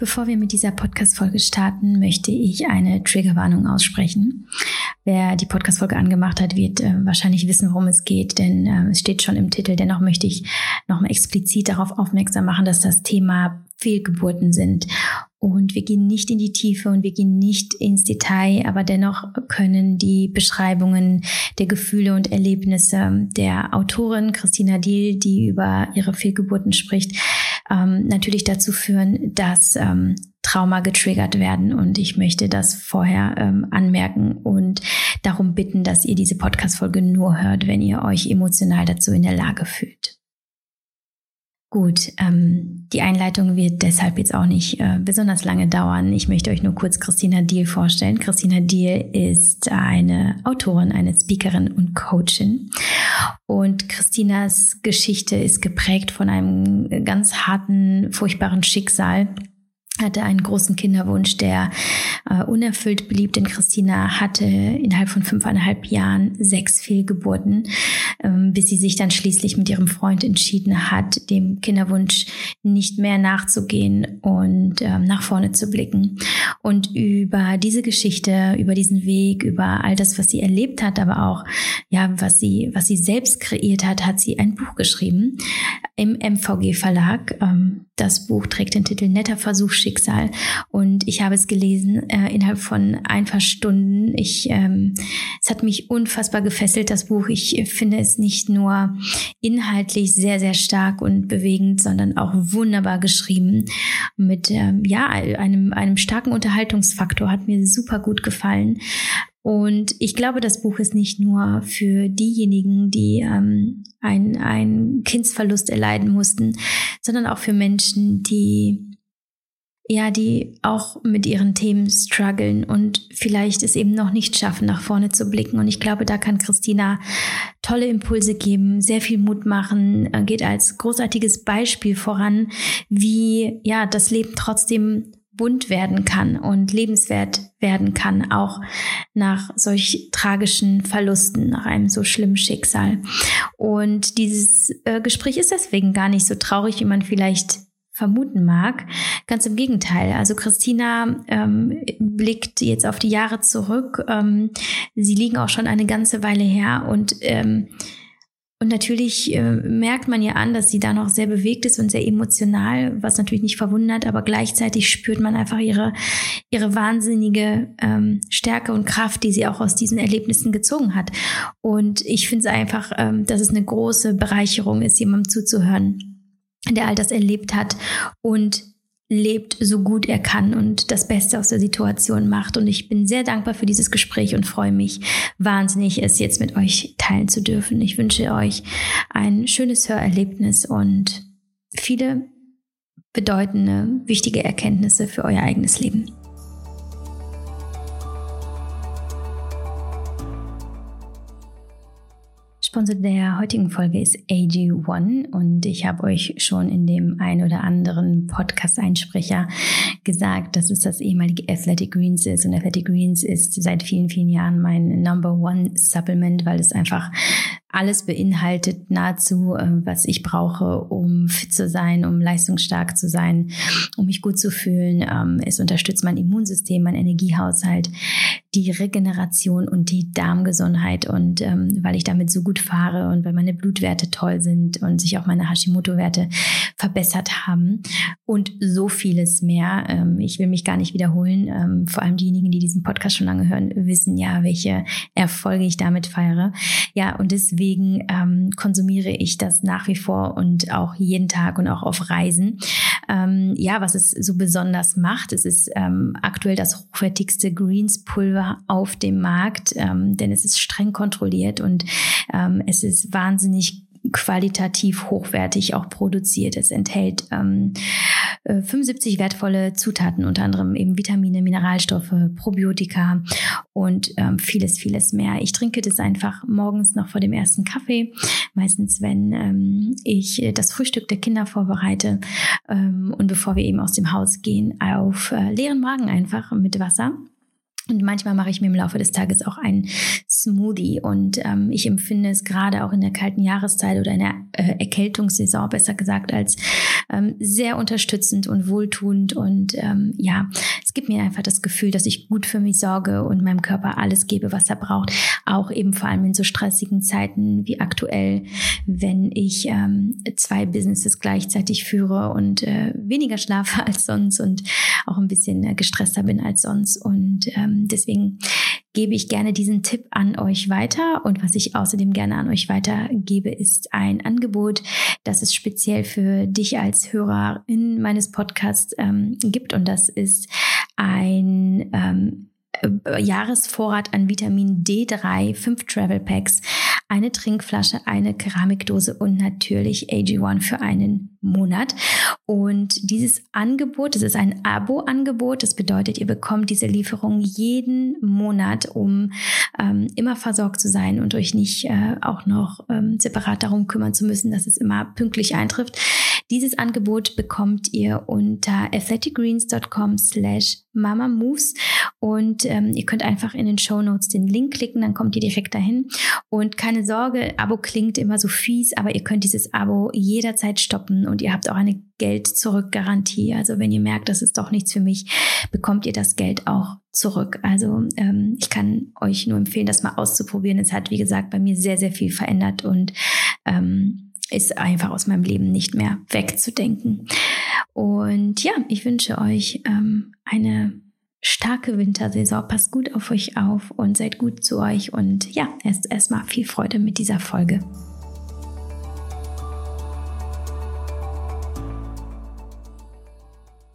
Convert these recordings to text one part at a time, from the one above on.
Bevor wir mit dieser Podcast-Folge starten, möchte ich eine Triggerwarnung aussprechen. Wer die Podcast-Folge angemacht hat, wird äh, wahrscheinlich wissen, worum es geht, denn äh, es steht schon im Titel. Dennoch möchte ich nochmal explizit darauf aufmerksam machen, dass das Thema Fehlgeburten sind. Und wir gehen nicht in die Tiefe und wir gehen nicht ins Detail, aber dennoch können die Beschreibungen der Gefühle und Erlebnisse der Autorin Christina Diel, die über ihre Fehlgeburten spricht, ähm, natürlich dazu führen, dass ähm, Trauma getriggert werden. Und ich möchte das vorher ähm, anmerken und darum bitten, dass ihr diese Podcast-Folge nur hört, wenn ihr euch emotional dazu in der Lage fühlt. Gut, ähm, die Einleitung wird deshalb jetzt auch nicht äh, besonders lange dauern. Ich möchte euch nur kurz Christina Diel vorstellen. Christina Diel ist eine Autorin, eine Speakerin und Coachin. Und Christinas Geschichte ist geprägt von einem ganz harten, furchtbaren Schicksal hatte einen großen Kinderwunsch, der äh, unerfüllt blieb, denn Christina hatte innerhalb von fünfeinhalb Jahren sechs Fehlgeburten, ähm, bis sie sich dann schließlich mit ihrem Freund entschieden hat, dem Kinderwunsch nicht mehr nachzugehen und ähm, nach vorne zu blicken. Und über diese Geschichte, über diesen Weg, über all das, was sie erlebt hat, aber auch ja, was sie, was sie selbst kreiert hat, hat sie ein Buch geschrieben im MVG Verlag. Ähm, das Buch trägt den Titel Netter Versuch Schicksal und ich habe es gelesen äh, innerhalb von ein paar Stunden. Ich, ähm, es hat mich unfassbar gefesselt, das Buch. Ich finde es nicht nur inhaltlich sehr, sehr stark und bewegend, sondern auch wunderbar geschrieben mit ähm, ja einem einem starken Unterhaltungsfaktor. Hat mir super gut gefallen. Und ich glaube, das Buch ist nicht nur für diejenigen, die ähm, einen Kindsverlust erleiden mussten, sondern auch für Menschen, die ja, die auch mit ihren Themen strugglen und vielleicht es eben noch nicht schaffen, nach vorne zu blicken. Und ich glaube, da kann Christina tolle Impulse geben, sehr viel Mut machen, äh, geht als großartiges Beispiel voran, wie ja das Leben trotzdem bunt werden kann und lebenswert werden kann, auch nach solch tragischen Verlusten, nach einem so schlimmen Schicksal. Und dieses äh, Gespräch ist deswegen gar nicht so traurig, wie man vielleicht vermuten mag. Ganz im Gegenteil. Also Christina ähm, blickt jetzt auf die Jahre zurück. Ähm, sie liegen auch schon eine ganze Weile her und ähm, und natürlich äh, merkt man ja an, dass sie da noch sehr bewegt ist und sehr emotional, was natürlich nicht verwundert, aber gleichzeitig spürt man einfach ihre, ihre wahnsinnige ähm, Stärke und Kraft, die sie auch aus diesen Erlebnissen gezogen hat. Und ich finde es einfach, ähm, dass es eine große Bereicherung ist, jemandem zuzuhören, der all das erlebt hat und lebt so gut er kann und das Beste aus der Situation macht. Und ich bin sehr dankbar für dieses Gespräch und freue mich wahnsinnig, es jetzt mit euch teilen zu dürfen. Ich wünsche euch ein schönes Hörerlebnis und viele bedeutende, wichtige Erkenntnisse für euer eigenes Leben. Sponsor der heutigen Folge ist AG1 und ich habe euch schon in dem ein oder anderen Podcast-Einsprecher gesagt, dass es das ehemalige Athletic Greens ist. Und Athletic Greens ist seit vielen, vielen Jahren mein Number One Supplement, weil es einfach alles beinhaltet nahezu, äh, was ich brauche, um fit zu sein, um leistungsstark zu sein, um mich gut zu fühlen. Ähm, es unterstützt mein Immunsystem, mein Energiehaushalt, die Regeneration und die Darmgesundheit. Und ähm, weil ich damit so gut fahre und weil meine Blutwerte toll sind und sich auch meine Hashimoto-Werte verbessert haben und so vieles mehr. Ähm, ich will mich gar nicht wiederholen. vor allem diejenigen, die diesen Podcast schon lange hören, wissen ja, welche Erfolge ich damit feiere. Ja, und deswegen deswegen ähm, konsumiere ich das nach wie vor und auch jeden Tag und auch auf Reisen. Ähm, ja, was es so besonders macht, es ist ähm, aktuell das hochwertigste Greens-Pulver auf dem Markt, ähm, denn es ist streng kontrolliert und ähm, es ist wahnsinnig qualitativ hochwertig auch produziert. Es enthält ähm, 75 äh, wertvolle Zutaten, unter anderem eben Vitamine, Mineralstoffe, Probiotika und ähm, vieles, vieles mehr. Ich trinke das einfach morgens noch vor dem ersten Kaffee, meistens wenn ähm, ich das Frühstück der Kinder vorbereite ähm, und bevor wir eben aus dem Haus gehen, auf äh, leeren Magen einfach mit Wasser. Und manchmal mache ich mir im Laufe des Tages auch einen Smoothie. Und ähm, ich empfinde es gerade auch in der kalten Jahreszeit oder in der äh, Erkältungssaison, besser gesagt, als ähm, sehr unterstützend und wohltuend. Und ähm, ja, es gibt mir einfach das Gefühl, dass ich gut für mich sorge und meinem Körper alles gebe, was er braucht. Auch eben vor allem in so stressigen Zeiten wie aktuell, wenn ich ähm, zwei Businesses gleichzeitig führe und äh, weniger schlafe als sonst und auch ein bisschen äh, gestresster bin als sonst. Und ähm, deswegen gebe ich gerne diesen Tipp an euch weiter. Und was ich außerdem gerne an euch weitergebe, ist ein Angebot, das es speziell für dich als Hörerin meines Podcasts ähm, gibt. Und das ist ein ähm, äh, Jahresvorrat an Vitamin D3, fünf Travel Packs, eine Trinkflasche, eine Keramikdose und natürlich AG1 für einen Monat. Und dieses Angebot, das ist ein Abo-Angebot. Das bedeutet, ihr bekommt diese Lieferung jeden Monat, um ähm, immer versorgt zu sein und euch nicht äh, auch noch ähm, separat darum kümmern zu müssen, dass es immer pünktlich eintrifft. Dieses Angebot bekommt ihr unter athleticgreens.com slash mamamoves und ähm, ihr könnt einfach in den Show Notes den Link klicken, dann kommt ihr direkt dahin. Und keine Sorge, Abo klingt immer so fies, aber ihr könnt dieses Abo jederzeit stoppen und ihr habt auch eine Geld-Zurück-Garantie. Also wenn ihr merkt, das ist doch nichts für mich, bekommt ihr das Geld auch zurück. Also ähm, ich kann euch nur empfehlen, das mal auszuprobieren. Es hat, wie gesagt, bei mir sehr, sehr viel verändert und ähm, ist einfach aus meinem Leben nicht mehr wegzudenken. Und ja, ich wünsche euch ähm, eine starke Wintersaison. Passt gut auf euch auf und seid gut zu euch. Und ja, erst erstmal viel Freude mit dieser Folge.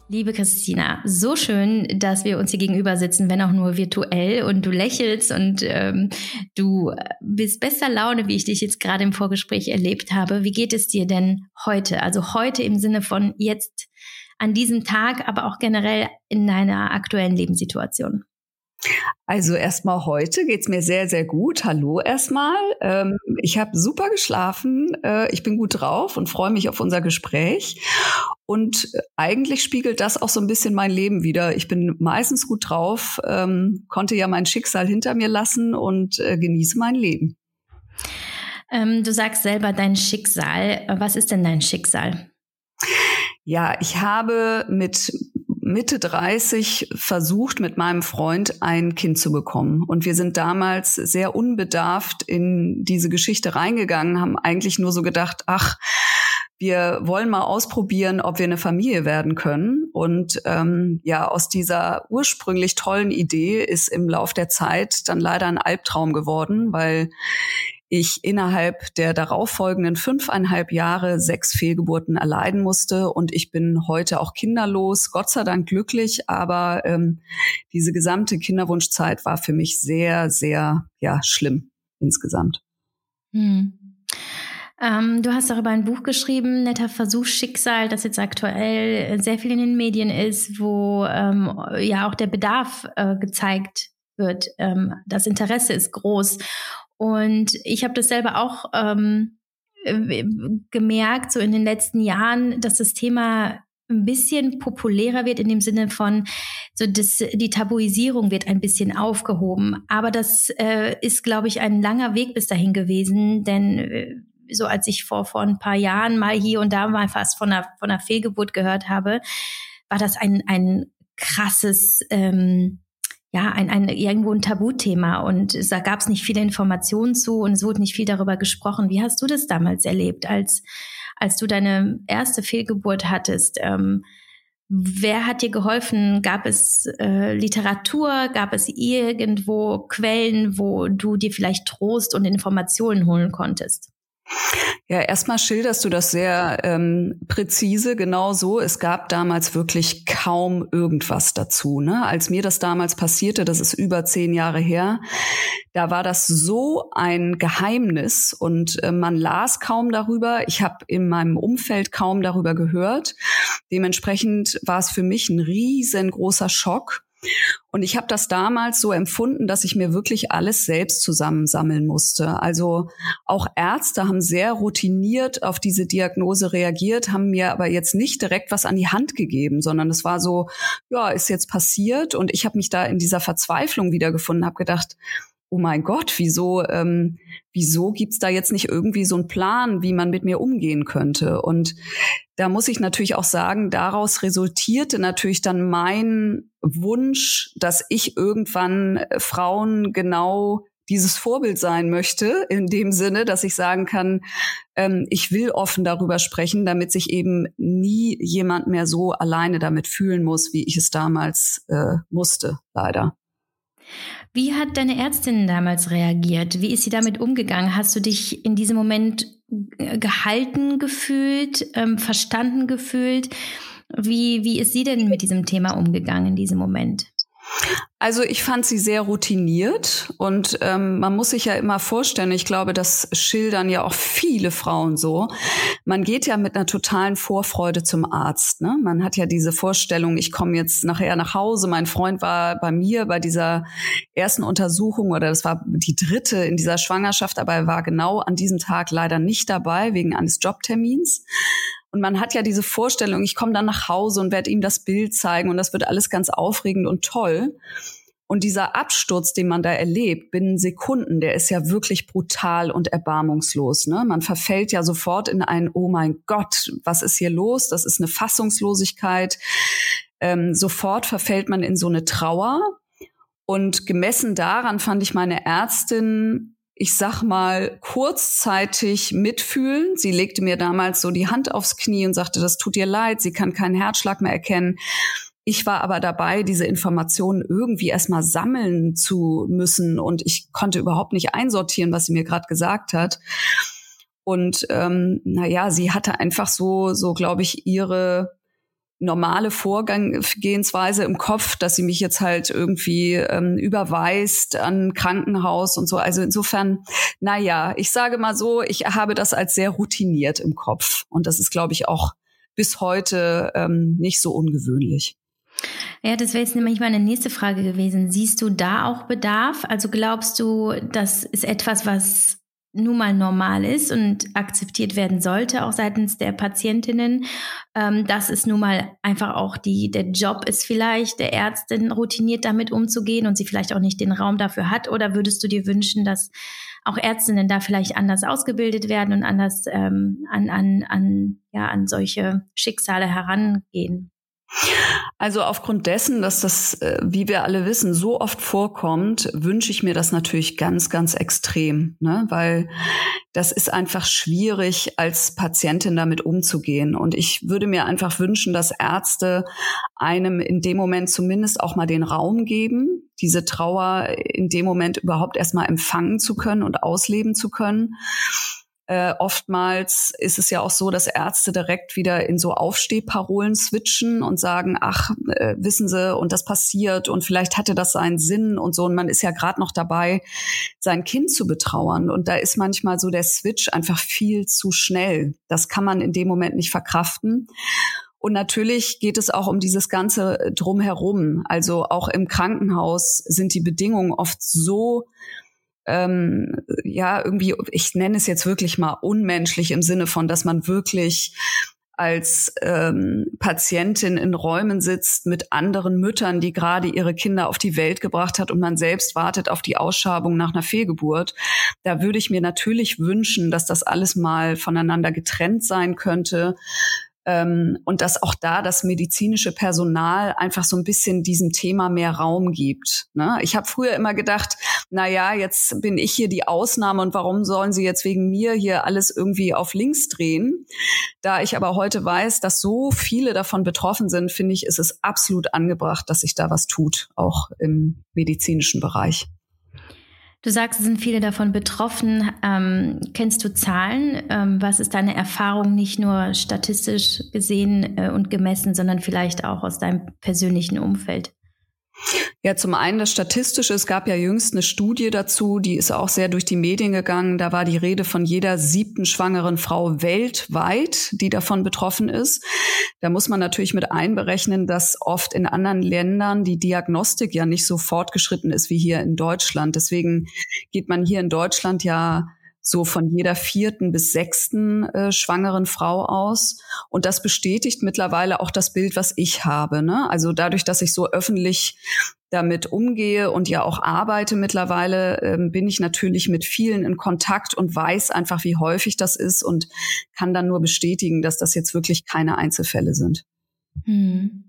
Liebe Christina, so schön, dass wir uns hier gegenüber sitzen, wenn auch nur virtuell und du lächelst und ähm, du bist bester Laune, wie ich dich jetzt gerade im Vorgespräch erlebt habe. Wie geht es dir denn heute? Also heute im Sinne von jetzt an diesem Tag, aber auch generell in deiner aktuellen Lebenssituation. Also erstmal heute geht's mir sehr, sehr gut. Hallo erstmal. Ähm, ich habe super geschlafen. Äh, ich bin gut drauf und freue mich auf unser Gespräch. Und eigentlich spiegelt das auch so ein bisschen mein Leben wieder. Ich bin meistens gut drauf, ähm, konnte ja mein Schicksal hinter mir lassen und äh, genieße mein Leben. Ähm, du sagst selber dein Schicksal. Was ist denn dein Schicksal? Ja, ich habe mit Mitte 30 versucht, mit meinem Freund ein Kind zu bekommen. Und wir sind damals sehr unbedarft in diese Geschichte reingegangen, haben eigentlich nur so gedacht, ach, wir wollen mal ausprobieren, ob wir eine Familie werden können. Und ähm, ja, aus dieser ursprünglich tollen Idee ist im Lauf der Zeit dann leider ein Albtraum geworden, weil ich innerhalb der darauffolgenden fünfeinhalb Jahre sechs Fehlgeburten erleiden musste und ich bin heute auch kinderlos, Gott sei Dank glücklich, aber ähm, diese gesamte Kinderwunschzeit war für mich sehr, sehr ja schlimm insgesamt. Hm. Ähm, du hast darüber ein Buch geschrieben, Netter Versuch Schicksal, das jetzt aktuell sehr viel in den Medien ist, wo ähm, ja auch der Bedarf äh, gezeigt wird. Ähm, das Interesse ist groß. Und ich habe das selber auch ähm, äh, gemerkt, so in den letzten Jahren, dass das Thema ein bisschen populärer wird in dem Sinne von so das, die Tabuisierung wird ein bisschen aufgehoben. Aber das äh, ist, glaube ich, ein langer Weg bis dahin gewesen, denn äh, so als ich vor vor ein paar Jahren mal hier und da mal fast von einer von einer Fehlgeburt gehört habe, war das ein ein krasses ähm, ja, ein, ein, irgendwo ein Tabuthema und da gab es nicht viele Informationen zu und es wurde nicht viel darüber gesprochen. Wie hast du das damals erlebt, als, als du deine erste Fehlgeburt hattest? Ähm, wer hat dir geholfen? Gab es äh, Literatur? Gab es irgendwo Quellen, wo du dir vielleicht Trost und Informationen holen konntest? Ja, erstmal schilderst du das sehr ähm, präzise, genau so. Es gab damals wirklich kaum irgendwas dazu. Ne? Als mir das damals passierte, das ist über zehn Jahre her, da war das so ein Geheimnis und äh, man las kaum darüber. Ich habe in meinem Umfeld kaum darüber gehört. Dementsprechend war es für mich ein riesengroßer Schock. Und ich habe das damals so empfunden, dass ich mir wirklich alles selbst zusammensammeln musste. Also auch Ärzte haben sehr routiniert auf diese Diagnose reagiert, haben mir aber jetzt nicht direkt was an die Hand gegeben, sondern es war so, ja, ist jetzt passiert und ich habe mich da in dieser Verzweiflung wiedergefunden, habe gedacht, oh mein Gott, wieso, ähm, wieso gibt's da jetzt nicht irgendwie so einen Plan, wie man mit mir umgehen könnte? Und da muss ich natürlich auch sagen, daraus resultierte natürlich dann mein Wunsch, dass ich irgendwann äh, Frauen genau dieses Vorbild sein möchte, in dem Sinne, dass ich sagen kann, ähm, ich will offen darüber sprechen, damit sich eben nie jemand mehr so alleine damit fühlen muss, wie ich es damals äh, musste, leider. Wie hat deine Ärztin damals reagiert? Wie ist sie damit umgegangen? Hast du dich in diesem Moment äh, gehalten gefühlt, ähm, verstanden gefühlt? Wie, wie ist sie denn mit diesem Thema umgegangen in diesem Moment? Also ich fand sie sehr routiniert und ähm, man muss sich ja immer vorstellen, ich glaube, das schildern ja auch viele Frauen so. Man geht ja mit einer totalen Vorfreude zum Arzt. Ne? Man hat ja diese Vorstellung, ich komme jetzt nachher nach Hause. Mein Freund war bei mir bei dieser ersten Untersuchung oder das war die dritte in dieser Schwangerschaft, aber er war genau an diesem Tag leider nicht dabei wegen eines Jobtermins. Und man hat ja diese Vorstellung, ich komme dann nach Hause und werde ihm das Bild zeigen und das wird alles ganz aufregend und toll. Und dieser Absturz, den man da erlebt, binnen Sekunden, der ist ja wirklich brutal und erbarmungslos. Ne? Man verfällt ja sofort in ein, oh mein Gott, was ist hier los? Das ist eine Fassungslosigkeit. Ähm, sofort verfällt man in so eine Trauer. Und gemessen daran fand ich meine Ärztin ich sag mal, kurzzeitig mitfühlen. Sie legte mir damals so die Hand aufs Knie und sagte, das tut ihr leid, sie kann keinen Herzschlag mehr erkennen. Ich war aber dabei, diese Informationen irgendwie erstmal sammeln zu müssen und ich konnte überhaupt nicht einsortieren, was sie mir gerade gesagt hat. Und ähm, naja, sie hatte einfach so, so glaube ich, ihre normale Vorgehensweise im Kopf, dass sie mich jetzt halt irgendwie ähm, überweist an Krankenhaus und so. Also insofern, naja, ich sage mal so, ich habe das als sehr routiniert im Kopf. Und das ist, glaube ich, auch bis heute ähm, nicht so ungewöhnlich. Ja, das wäre jetzt nämlich meine nächste Frage gewesen. Siehst du da auch Bedarf? Also glaubst du, das ist etwas, was nun mal normal ist und akzeptiert werden sollte, auch seitens der Patientinnen, ähm, dass es nun mal einfach auch die, der Job ist vielleicht der Ärztin routiniert damit umzugehen und sie vielleicht auch nicht den Raum dafür hat? Oder würdest du dir wünschen, dass auch Ärztinnen da vielleicht anders ausgebildet werden und anders ähm, an, an, an, ja, an solche Schicksale herangehen? Also aufgrund dessen, dass das, äh, wie wir alle wissen, so oft vorkommt, wünsche ich mir das natürlich ganz, ganz extrem, ne? weil das ist einfach schwierig, als Patientin damit umzugehen. Und ich würde mir einfach wünschen, dass Ärzte einem in dem Moment zumindest auch mal den Raum geben, diese Trauer in dem Moment überhaupt erstmal empfangen zu können und ausleben zu können äh, oftmals ist es ja auch so, dass Ärzte direkt wieder in so Aufstehparolen switchen und sagen, ach, äh, wissen Sie, und das passiert und vielleicht hatte das seinen Sinn und so. Und man ist ja gerade noch dabei, sein Kind zu betrauern. Und da ist manchmal so der Switch einfach viel zu schnell. Das kann man in dem Moment nicht verkraften. Und natürlich geht es auch um dieses ganze Drumherum. Also auch im Krankenhaus sind die Bedingungen oft so ähm, ja, irgendwie, ich nenne es jetzt wirklich mal unmenschlich im Sinne von, dass man wirklich als ähm, Patientin in Räumen sitzt mit anderen Müttern, die gerade ihre Kinder auf die Welt gebracht hat und man selbst wartet auf die Ausschabung nach einer Fehlgeburt. Da würde ich mir natürlich wünschen, dass das alles mal voneinander getrennt sein könnte, ähm, und dass auch da das medizinische Personal einfach so ein bisschen diesem Thema mehr Raum gibt. Ne? Ich habe früher immer gedacht, na ja, jetzt bin ich hier die Ausnahme und warum sollen sie jetzt wegen mir hier alles irgendwie auf links drehen? Da ich aber heute weiß, dass so viele davon betroffen sind, finde ich, ist es absolut angebracht, dass sich da was tut, auch im medizinischen Bereich. Du sagst, es sind viele davon betroffen. Ähm, kennst du Zahlen? Ähm, was ist deine Erfahrung nicht nur statistisch gesehen äh, und gemessen, sondern vielleicht auch aus deinem persönlichen Umfeld? Ja, zum einen das Statistische. Es gab ja jüngst eine Studie dazu, die ist auch sehr durch die Medien gegangen. Da war die Rede von jeder siebten schwangeren Frau weltweit, die davon betroffen ist. Da muss man natürlich mit einberechnen, dass oft in anderen Ländern die Diagnostik ja nicht so fortgeschritten ist wie hier in Deutschland. Deswegen geht man hier in Deutschland ja so von jeder vierten bis sechsten äh, schwangeren Frau aus. Und das bestätigt mittlerweile auch das Bild, was ich habe. Ne? Also dadurch, dass ich so öffentlich damit umgehe und ja auch arbeite mittlerweile, ähm, bin ich natürlich mit vielen in Kontakt und weiß einfach, wie häufig das ist und kann dann nur bestätigen, dass das jetzt wirklich keine Einzelfälle sind. Hm.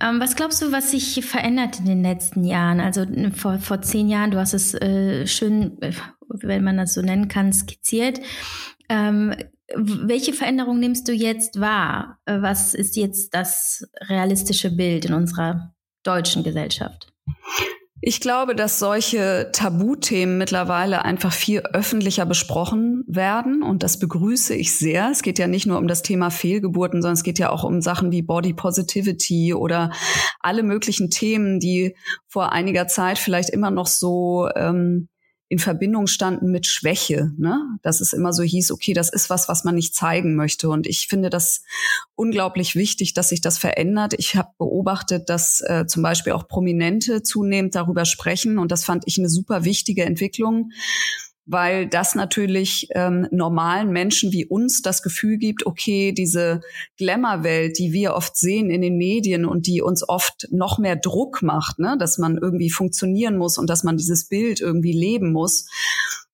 Ähm, was glaubst du, was sich verändert in den letzten Jahren? Also vor, vor zehn Jahren, du hast es äh, schön, äh, wenn man das so nennen kann, skizziert. Ähm, welche Veränderung nimmst du jetzt wahr? Äh, was ist jetzt das realistische Bild in unserer deutschen Gesellschaft? Ich glaube, dass solche Tabuthemen mittlerweile einfach viel öffentlicher besprochen werden und das begrüße ich sehr. Es geht ja nicht nur um das Thema Fehlgeburten, sondern es geht ja auch um Sachen wie Body Positivity oder alle möglichen Themen, die vor einiger Zeit vielleicht immer noch so ähm, in Verbindung standen mit Schwäche, ne? Dass es immer so hieß, okay, das ist was, was man nicht zeigen möchte. Und ich finde das unglaublich wichtig, dass sich das verändert. Ich habe beobachtet, dass äh, zum Beispiel auch Prominente zunehmend darüber sprechen. Und das fand ich eine super wichtige Entwicklung weil das natürlich ähm, normalen Menschen wie uns das Gefühl gibt, okay, diese Glamour-Welt, die wir oft sehen in den Medien und die uns oft noch mehr Druck macht, ne, dass man irgendwie funktionieren muss und dass man dieses Bild irgendwie leben muss,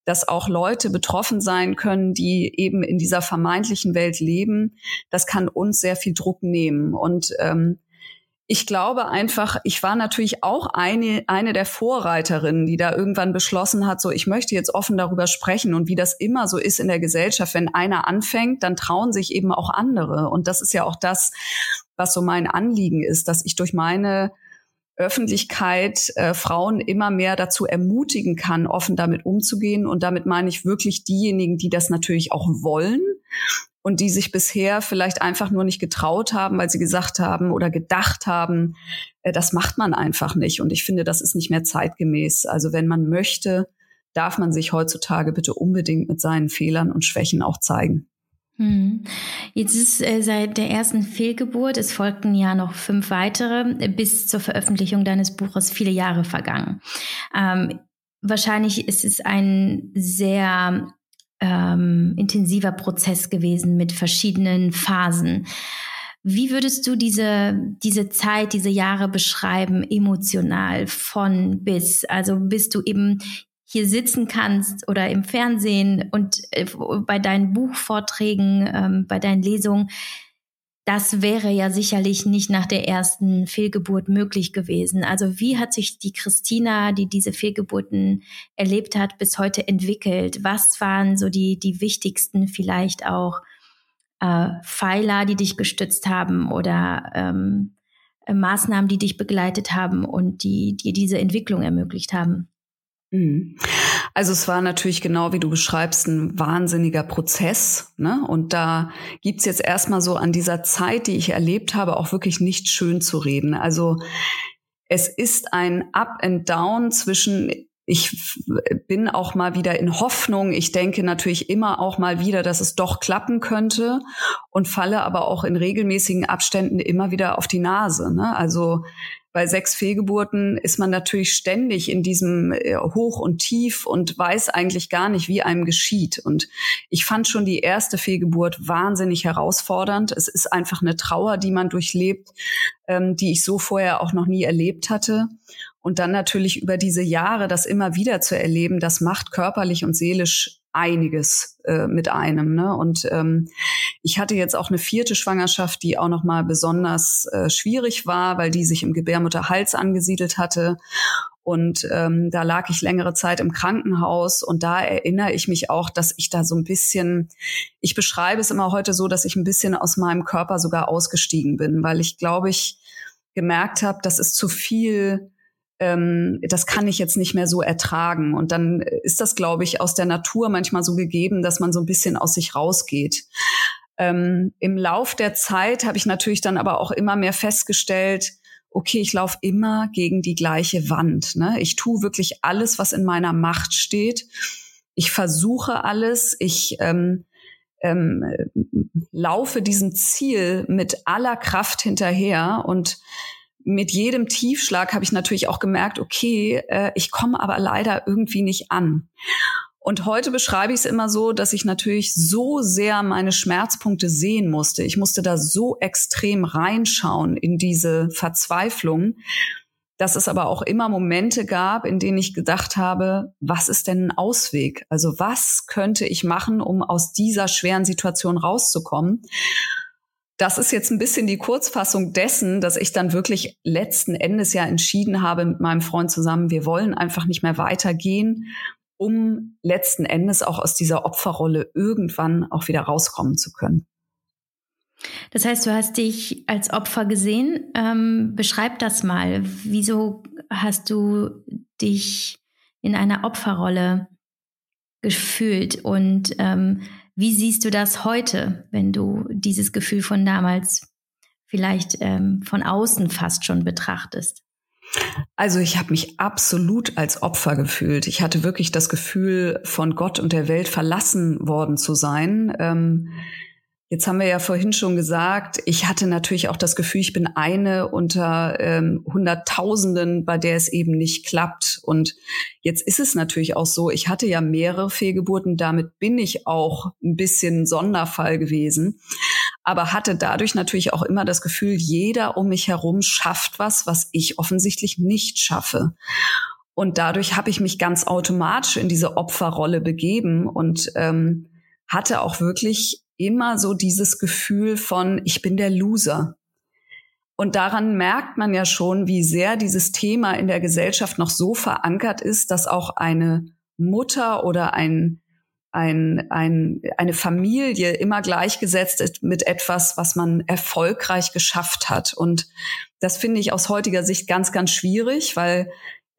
dass auch Leute betroffen sein können, die eben in dieser vermeintlichen Welt leben, das kann uns sehr viel Druck nehmen. Und ähm, ich glaube einfach, ich war natürlich auch eine, eine der Vorreiterinnen, die da irgendwann beschlossen hat, so ich möchte jetzt offen darüber sprechen und wie das immer so ist in der Gesellschaft, wenn einer anfängt, dann trauen sich eben auch andere. Und das ist ja auch das, was so mein Anliegen ist, dass ich durch meine Öffentlichkeit äh, Frauen immer mehr dazu ermutigen kann, offen damit umzugehen. Und damit meine ich wirklich diejenigen, die das natürlich auch wollen und die sich bisher vielleicht einfach nur nicht getraut haben, weil sie gesagt haben oder gedacht haben, äh, das macht man einfach nicht. Und ich finde, das ist nicht mehr zeitgemäß. Also wenn man möchte, darf man sich heutzutage bitte unbedingt mit seinen Fehlern und Schwächen auch zeigen. Hm. Jetzt ist äh, seit der ersten Fehlgeburt, es folgten ja noch fünf weitere, bis zur Veröffentlichung deines Buches viele Jahre vergangen. Ähm, wahrscheinlich ist es ein sehr ähm, intensiver Prozess gewesen mit verschiedenen Phasen. Wie würdest du diese, diese Zeit, diese Jahre beschreiben, emotional von bis? Also bis du eben hier sitzen kannst oder im Fernsehen und äh, bei deinen Buchvorträgen, ähm, bei deinen Lesungen, das wäre ja sicherlich nicht nach der ersten Fehlgeburt möglich gewesen. Also wie hat sich die Christina, die diese Fehlgeburten erlebt hat, bis heute entwickelt? Was waren so die, die wichtigsten vielleicht auch äh, Pfeiler, die dich gestützt haben oder ähm, Maßnahmen, die dich begleitet haben und die dir diese Entwicklung ermöglicht haben? Mhm. Also es war natürlich genau wie du beschreibst ein wahnsinniger Prozess. Ne? Und da gibt's jetzt erstmal so an dieser Zeit, die ich erlebt habe, auch wirklich nicht schön zu reden. Also es ist ein Up and Down zwischen ich bin auch mal wieder in Hoffnung. Ich denke natürlich immer auch mal wieder, dass es doch klappen könnte und falle aber auch in regelmäßigen Abständen immer wieder auf die Nase. Ne? Also bei sechs Fehlgeburten ist man natürlich ständig in diesem äh, Hoch und Tief und weiß eigentlich gar nicht, wie einem geschieht. Und ich fand schon die erste Fehlgeburt wahnsinnig herausfordernd. Es ist einfach eine Trauer, die man durchlebt, ähm, die ich so vorher auch noch nie erlebt hatte. Und dann natürlich über diese Jahre das immer wieder zu erleben, das macht körperlich und seelisch einiges äh, mit einem. Ne? Und ähm, ich hatte jetzt auch eine vierte Schwangerschaft, die auch noch mal besonders äh, schwierig war, weil die sich im Gebärmutterhals angesiedelt hatte. Und ähm, da lag ich längere Zeit im Krankenhaus und da erinnere ich mich auch, dass ich da so ein bisschen, ich beschreibe es immer heute so, dass ich ein bisschen aus meinem Körper sogar ausgestiegen bin, weil ich glaube ich gemerkt habe, das ist zu viel ähm, das kann ich jetzt nicht mehr so ertragen. Und dann ist das, glaube ich, aus der Natur manchmal so gegeben, dass man so ein bisschen aus sich rausgeht. Ähm, Im Lauf der Zeit habe ich natürlich dann aber auch immer mehr festgestellt, okay, ich laufe immer gegen die gleiche Wand. Ne? Ich tue wirklich alles, was in meiner Macht steht. Ich versuche alles. Ich ähm, ähm, laufe diesem Ziel mit aller Kraft hinterher und mit jedem Tiefschlag habe ich natürlich auch gemerkt, okay, äh, ich komme aber leider irgendwie nicht an. Und heute beschreibe ich es immer so, dass ich natürlich so sehr meine Schmerzpunkte sehen musste. Ich musste da so extrem reinschauen in diese Verzweiflung, dass es aber auch immer Momente gab, in denen ich gedacht habe, was ist denn ein Ausweg? Also was könnte ich machen, um aus dieser schweren Situation rauszukommen? Das ist jetzt ein bisschen die Kurzfassung dessen, dass ich dann wirklich letzten Endes ja entschieden habe mit meinem Freund zusammen, wir wollen einfach nicht mehr weitergehen, um letzten Endes auch aus dieser Opferrolle irgendwann auch wieder rauskommen zu können. Das heißt, du hast dich als Opfer gesehen. Ähm, beschreib das mal. Wieso hast du dich in einer Opferrolle gefühlt und ähm, wie siehst du das heute, wenn du dieses Gefühl von damals vielleicht ähm, von außen fast schon betrachtest? Also ich habe mich absolut als Opfer gefühlt. Ich hatte wirklich das Gefühl, von Gott und der Welt verlassen worden zu sein. Ähm, Jetzt haben wir ja vorhin schon gesagt, ich hatte natürlich auch das Gefühl, ich bin eine unter ähm, Hunderttausenden, bei der es eben nicht klappt. Und jetzt ist es natürlich auch so, ich hatte ja mehrere Fehlgeburten, damit bin ich auch ein bisschen Sonderfall gewesen, aber hatte dadurch natürlich auch immer das Gefühl, jeder um mich herum schafft was, was ich offensichtlich nicht schaffe. Und dadurch habe ich mich ganz automatisch in diese Opferrolle begeben und ähm, hatte auch wirklich immer so dieses Gefühl von, ich bin der Loser. Und daran merkt man ja schon, wie sehr dieses Thema in der Gesellschaft noch so verankert ist, dass auch eine Mutter oder ein, ein, ein, eine Familie immer gleichgesetzt ist mit etwas, was man erfolgreich geschafft hat. Und das finde ich aus heutiger Sicht ganz, ganz schwierig, weil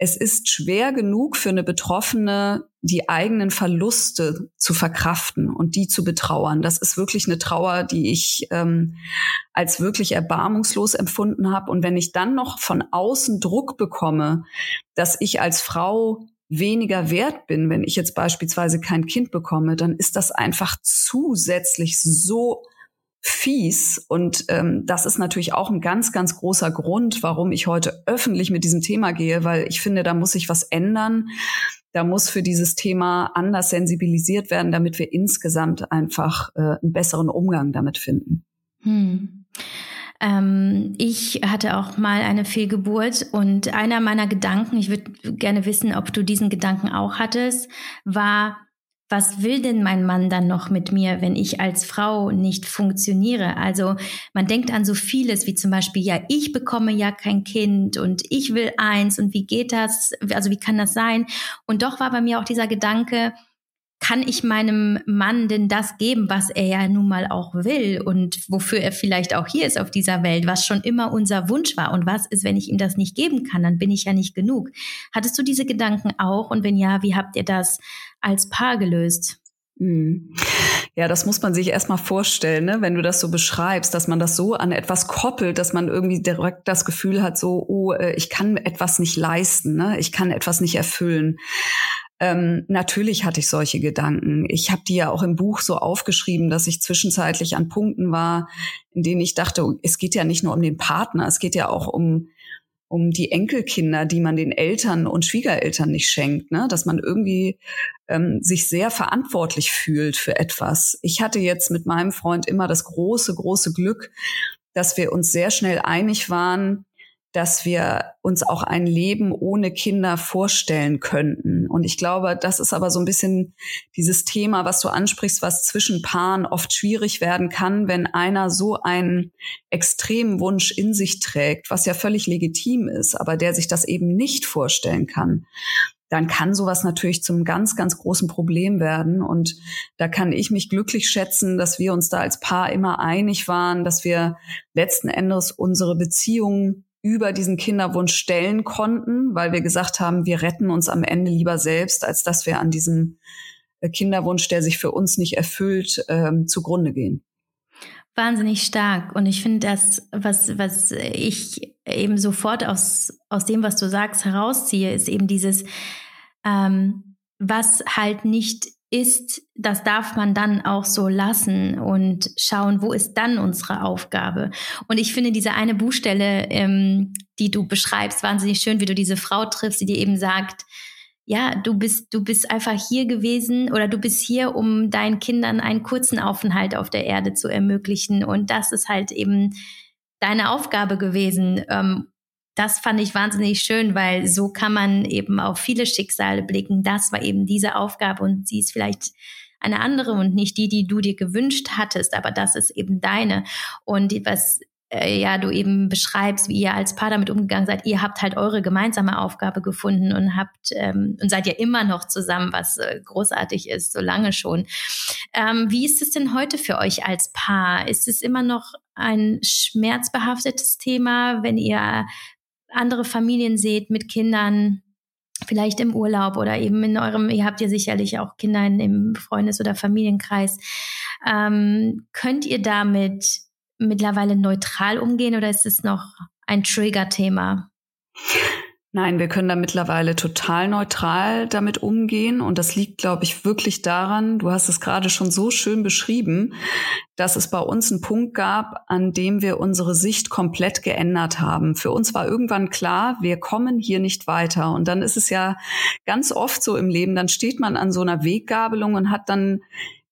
es ist schwer genug für eine Betroffene, die eigenen Verluste zu verkraften und die zu betrauern. Das ist wirklich eine Trauer, die ich ähm, als wirklich erbarmungslos empfunden habe. Und wenn ich dann noch von außen Druck bekomme, dass ich als Frau weniger wert bin, wenn ich jetzt beispielsweise kein Kind bekomme, dann ist das einfach zusätzlich so fies. Und ähm, das ist natürlich auch ein ganz, ganz großer Grund, warum ich heute öffentlich mit diesem Thema gehe, weil ich finde, da muss sich was ändern. Da muss für dieses Thema anders sensibilisiert werden, damit wir insgesamt einfach äh, einen besseren Umgang damit finden. Hm. Ähm, ich hatte auch mal eine Fehlgeburt und einer meiner Gedanken, ich würde gerne wissen, ob du diesen Gedanken auch hattest, war, was will denn mein Mann dann noch mit mir, wenn ich als Frau nicht funktioniere? Also man denkt an so vieles, wie zum Beispiel, ja, ich bekomme ja kein Kind und ich will eins und wie geht das? Also wie kann das sein? Und doch war bei mir auch dieser Gedanke, kann ich meinem Mann denn das geben, was er ja nun mal auch will und wofür er vielleicht auch hier ist auf dieser Welt, was schon immer unser Wunsch war? Und was ist, wenn ich ihm das nicht geben kann? Dann bin ich ja nicht genug. Hattest du diese Gedanken auch? Und wenn ja, wie habt ihr das als Paar gelöst? Hm. Ja, das muss man sich erstmal vorstellen, ne? wenn du das so beschreibst, dass man das so an etwas koppelt, dass man irgendwie direkt das Gefühl hat, so, oh, äh, ich kann etwas nicht leisten, ne? ich kann etwas nicht erfüllen. Ähm, natürlich hatte ich solche Gedanken. Ich habe die ja auch im Buch so aufgeschrieben, dass ich zwischenzeitlich an Punkten war, in denen ich dachte, es geht ja nicht nur um den Partner, es geht ja auch um um die Enkelkinder, die man den Eltern und Schwiegereltern nicht schenkt, ne? dass man irgendwie ähm, sich sehr verantwortlich fühlt für etwas. Ich hatte jetzt mit meinem Freund immer das große, große Glück, dass wir uns sehr schnell einig waren, dass wir uns auch ein Leben ohne Kinder vorstellen könnten. Und ich glaube, das ist aber so ein bisschen dieses Thema, was du ansprichst, was zwischen Paaren oft schwierig werden kann, wenn einer so einen extremen Wunsch in sich trägt, was ja völlig legitim ist, aber der sich das eben nicht vorstellen kann dann kann sowas natürlich zum ganz, ganz großen Problem werden. Und da kann ich mich glücklich schätzen, dass wir uns da als Paar immer einig waren, dass wir letzten Endes unsere Beziehung über diesen Kinderwunsch stellen konnten, weil wir gesagt haben, wir retten uns am Ende lieber selbst, als dass wir an diesem äh, Kinderwunsch, der sich für uns nicht erfüllt, ähm, zugrunde gehen. Wahnsinnig stark. Und ich finde das, was, was ich eben sofort aus, aus dem, was du sagst, herausziehe, ist eben dieses, ähm, was halt nicht ist, das darf man dann auch so lassen und schauen, wo ist dann unsere Aufgabe. Und ich finde diese eine Buchstelle, ähm, die du beschreibst, wahnsinnig schön, wie du diese Frau triffst, die dir eben sagt, ja, du bist, du bist einfach hier gewesen oder du bist hier, um deinen Kindern einen kurzen Aufenthalt auf der Erde zu ermöglichen. Und das ist halt eben deine Aufgabe gewesen. Ähm, das fand ich wahnsinnig schön, weil so kann man eben auf viele Schicksale blicken. Das war eben diese Aufgabe und sie ist vielleicht eine andere und nicht die, die du dir gewünscht hattest, aber das ist eben deine. Und was äh, ja du eben beschreibst, wie ihr als Paar damit umgegangen seid. Ihr habt halt eure gemeinsame Aufgabe gefunden und habt ähm, und seid ja immer noch zusammen, was äh, großartig ist, so lange schon. Ähm, wie ist es denn heute für euch als Paar? Ist es immer noch ein schmerzbehaftetes Thema, wenn ihr andere Familien seht mit Kindern? vielleicht im Urlaub oder eben in eurem, ihr habt ja sicherlich auch Kinder in, im Freundes- oder Familienkreis. Ähm, könnt ihr damit mittlerweile neutral umgehen oder ist es noch ein Trigger-Thema? Nein, wir können da mittlerweile total neutral damit umgehen. Und das liegt, glaube ich, wirklich daran, du hast es gerade schon so schön beschrieben, dass es bei uns einen Punkt gab, an dem wir unsere Sicht komplett geändert haben. Für uns war irgendwann klar, wir kommen hier nicht weiter. Und dann ist es ja ganz oft so im Leben, dann steht man an so einer Weggabelung und hat dann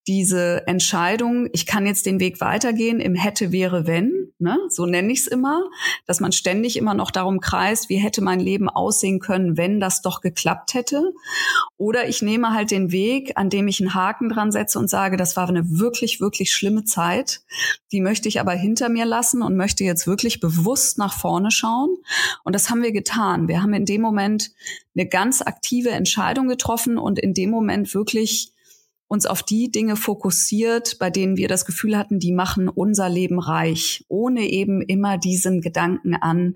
diese Entscheidung, ich kann jetzt den Weg weitergehen im hätte, wäre, wenn, ne? so nenne ich es immer, dass man ständig immer noch darum kreist, wie hätte mein Leben aussehen können, wenn das doch geklappt hätte. Oder ich nehme halt den Weg, an dem ich einen Haken dran setze und sage, das war eine wirklich, wirklich schlimme Zeit. Die möchte ich aber hinter mir lassen und möchte jetzt wirklich bewusst nach vorne schauen. Und das haben wir getan. Wir haben in dem Moment eine ganz aktive Entscheidung getroffen und in dem Moment wirklich uns auf die Dinge fokussiert, bei denen wir das Gefühl hatten, die machen unser Leben reich, ohne eben immer diesen Gedanken an,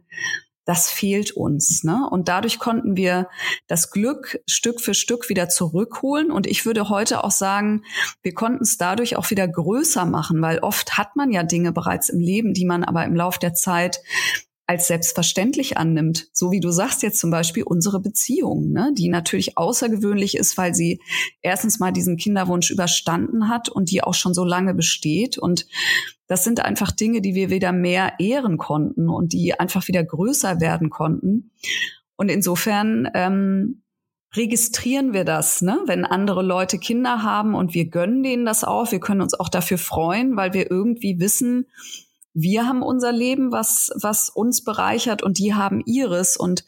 das fehlt uns. Ne? Und dadurch konnten wir das Glück Stück für Stück wieder zurückholen. Und ich würde heute auch sagen, wir konnten es dadurch auch wieder größer machen, weil oft hat man ja Dinge bereits im Leben, die man aber im Lauf der Zeit als selbstverständlich annimmt. So wie du sagst jetzt zum Beispiel unsere Beziehung, ne? die natürlich außergewöhnlich ist, weil sie erstens mal diesen Kinderwunsch überstanden hat und die auch schon so lange besteht. Und das sind einfach Dinge, die wir wieder mehr ehren konnten und die einfach wieder größer werden konnten. Und insofern ähm, registrieren wir das, ne? wenn andere Leute Kinder haben und wir gönnen denen das auch. Wir können uns auch dafür freuen, weil wir irgendwie wissen, wir haben unser Leben, was, was uns bereichert und die haben ihres. Und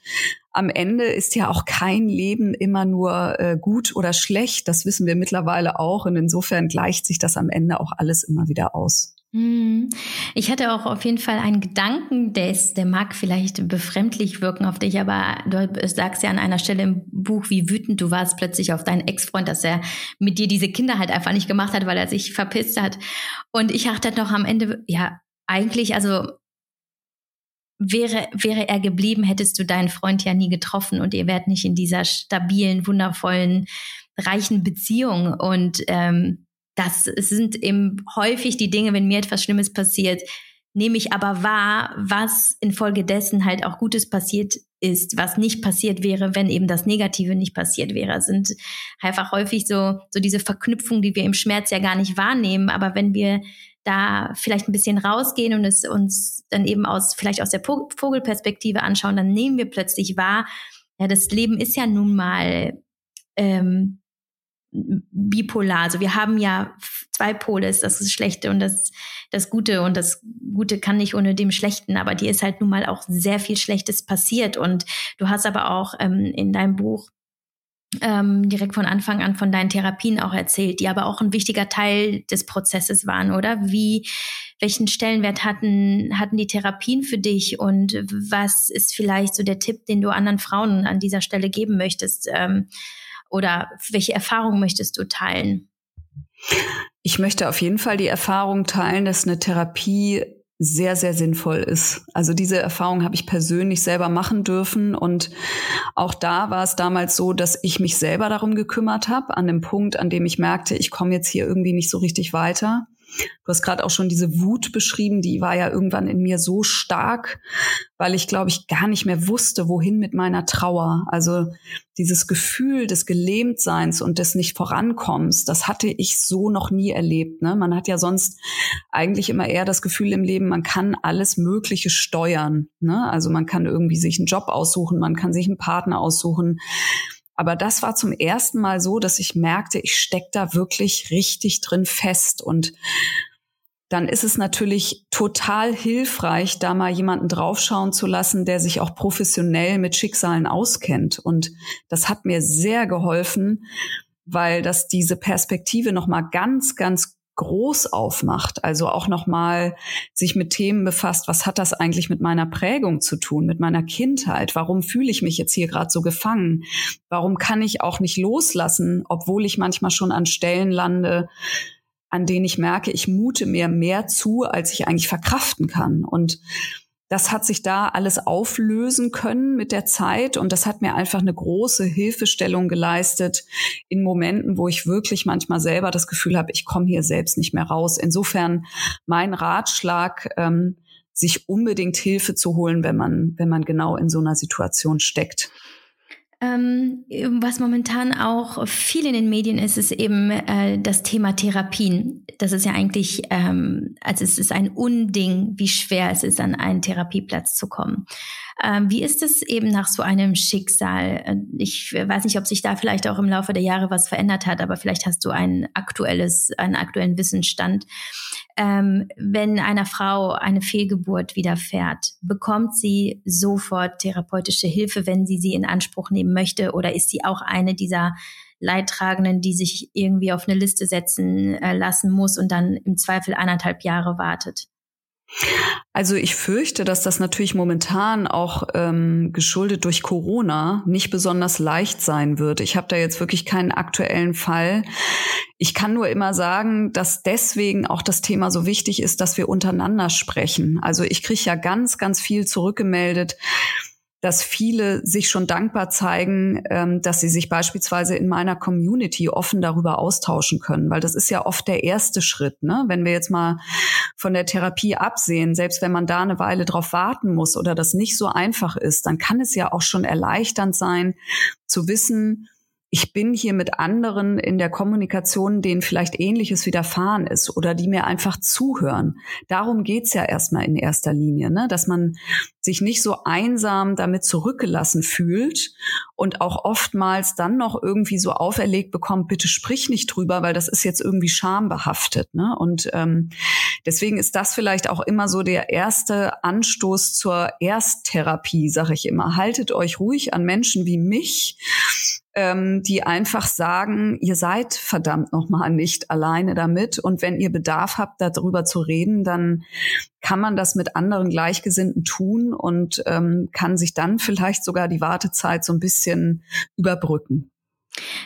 am Ende ist ja auch kein Leben immer nur äh, gut oder schlecht. Das wissen wir mittlerweile auch. Und insofern gleicht sich das am Ende auch alles immer wieder aus. Hm. Ich hatte auch auf jeden Fall einen Gedanken, der, ist, der mag vielleicht befremdlich wirken auf dich, aber du sagst ja an einer Stelle im Buch, wie wütend du warst plötzlich auf deinen Ex-Freund, dass er mit dir diese Kinder halt einfach nicht gemacht hat, weil er sich verpisst hat. Und ich dachte noch am Ende, ja, eigentlich, also wäre, wäre er geblieben, hättest du deinen Freund ja nie getroffen und ihr wärt nicht in dieser stabilen, wundervollen, reichen Beziehung. Und ähm, das sind eben häufig die Dinge, wenn mir etwas Schlimmes passiert, nehme ich aber wahr, was infolgedessen halt auch Gutes passiert ist, was nicht passiert wäre, wenn eben das Negative nicht passiert wäre. Es sind einfach häufig so, so diese Verknüpfungen, die wir im Schmerz ja gar nicht wahrnehmen. Aber wenn wir da vielleicht ein bisschen rausgehen und es uns dann eben aus, vielleicht aus der Vogelperspektive anschauen, dann nehmen wir plötzlich wahr, ja, das Leben ist ja nun mal ähm, bipolar. Also wir haben ja zwei Pole, das ist Schlechte und das, das Gute und das Gute kann nicht ohne dem Schlechten, aber dir ist halt nun mal auch sehr viel Schlechtes passiert und du hast aber auch ähm, in deinem Buch ähm, direkt von Anfang an von deinen Therapien auch erzählt, die aber auch ein wichtiger Teil des Prozesses waren, oder? Wie, welchen Stellenwert hatten, hatten die Therapien für dich und was ist vielleicht so der Tipp, den du anderen Frauen an dieser Stelle geben möchtest? Ähm, oder welche Erfahrungen möchtest du teilen? Ich möchte auf jeden Fall die Erfahrung teilen, dass eine Therapie sehr, sehr sinnvoll ist. Also diese Erfahrung habe ich persönlich selber machen dürfen. Und auch da war es damals so, dass ich mich selber darum gekümmert habe, an dem Punkt, an dem ich merkte, ich komme jetzt hier irgendwie nicht so richtig weiter. Du hast gerade auch schon diese Wut beschrieben, die war ja irgendwann in mir so stark, weil ich, glaube ich, gar nicht mehr wusste, wohin mit meiner Trauer. Also dieses Gefühl des Gelähmtseins und des nicht vorankommens, das hatte ich so noch nie erlebt. Ne? Man hat ja sonst eigentlich immer eher das Gefühl im Leben, man kann alles Mögliche steuern. Ne? Also man kann irgendwie sich einen Job aussuchen, man kann sich einen Partner aussuchen. Aber das war zum ersten Mal so, dass ich merkte, ich steck da wirklich richtig drin fest. Und dann ist es natürlich total hilfreich, da mal jemanden draufschauen zu lassen, der sich auch professionell mit Schicksalen auskennt. Und das hat mir sehr geholfen, weil das diese Perspektive noch mal ganz, ganz groß aufmacht, also auch nochmal sich mit Themen befasst, was hat das eigentlich mit meiner Prägung zu tun, mit meiner Kindheit? Warum fühle ich mich jetzt hier gerade so gefangen? Warum kann ich auch nicht loslassen, obwohl ich manchmal schon an Stellen lande, an denen ich merke, ich mute mir mehr zu, als ich eigentlich verkraften kann. Und das hat sich da alles auflösen können mit der Zeit und das hat mir einfach eine große Hilfestellung geleistet in Momenten, wo ich wirklich manchmal selber das Gefühl habe, ich komme hier selbst nicht mehr raus. Insofern mein Ratschlag, ähm, sich unbedingt Hilfe zu holen, wenn man, wenn man genau in so einer Situation steckt. Ähm, was momentan auch viel in den Medien ist, ist eben äh, das Thema Therapien. Das ist ja eigentlich, ähm, also es ist ein Unding, wie schwer es ist, an einen Therapieplatz zu kommen. Ähm, wie ist es eben nach so einem Schicksal? Äh, ich weiß nicht, ob sich da vielleicht auch im Laufe der Jahre was verändert hat, aber vielleicht hast du ein aktuelles, einen aktuellen Wissensstand ähm, wenn einer Frau eine Fehlgeburt widerfährt, bekommt sie sofort therapeutische Hilfe, wenn sie sie in Anspruch nehmen möchte? Oder ist sie auch eine dieser Leidtragenden, die sich irgendwie auf eine Liste setzen äh, lassen muss und dann im Zweifel anderthalb Jahre wartet? Also ich fürchte, dass das natürlich momentan auch ähm, geschuldet durch Corona nicht besonders leicht sein wird. Ich habe da jetzt wirklich keinen aktuellen Fall. Ich kann nur immer sagen, dass deswegen auch das Thema so wichtig ist, dass wir untereinander sprechen. Also ich kriege ja ganz, ganz viel zurückgemeldet dass viele sich schon dankbar zeigen, ähm, dass sie sich beispielsweise in meiner Community offen darüber austauschen können, weil das ist ja oft der erste Schritt. Ne? Wenn wir jetzt mal von der Therapie absehen, selbst wenn man da eine Weile drauf warten muss oder das nicht so einfach ist, dann kann es ja auch schon erleichternd sein, zu wissen, ich bin hier mit anderen in der Kommunikation, denen vielleicht Ähnliches widerfahren ist oder die mir einfach zuhören. Darum geht's ja erstmal in erster Linie, ne? dass man sich nicht so einsam damit zurückgelassen fühlt und auch oftmals dann noch irgendwie so auferlegt bekommt, bitte sprich nicht drüber, weil das ist jetzt irgendwie schambehaftet. Ne? Und ähm, deswegen ist das vielleicht auch immer so der erste Anstoß zur Ersttherapie, sage ich immer. Haltet euch ruhig an Menschen wie mich ähm, die einfach sagen, ihr seid verdammt nochmal nicht alleine damit. Und wenn ihr Bedarf habt, darüber zu reden, dann kann man das mit anderen Gleichgesinnten tun und ähm, kann sich dann vielleicht sogar die Wartezeit so ein bisschen überbrücken.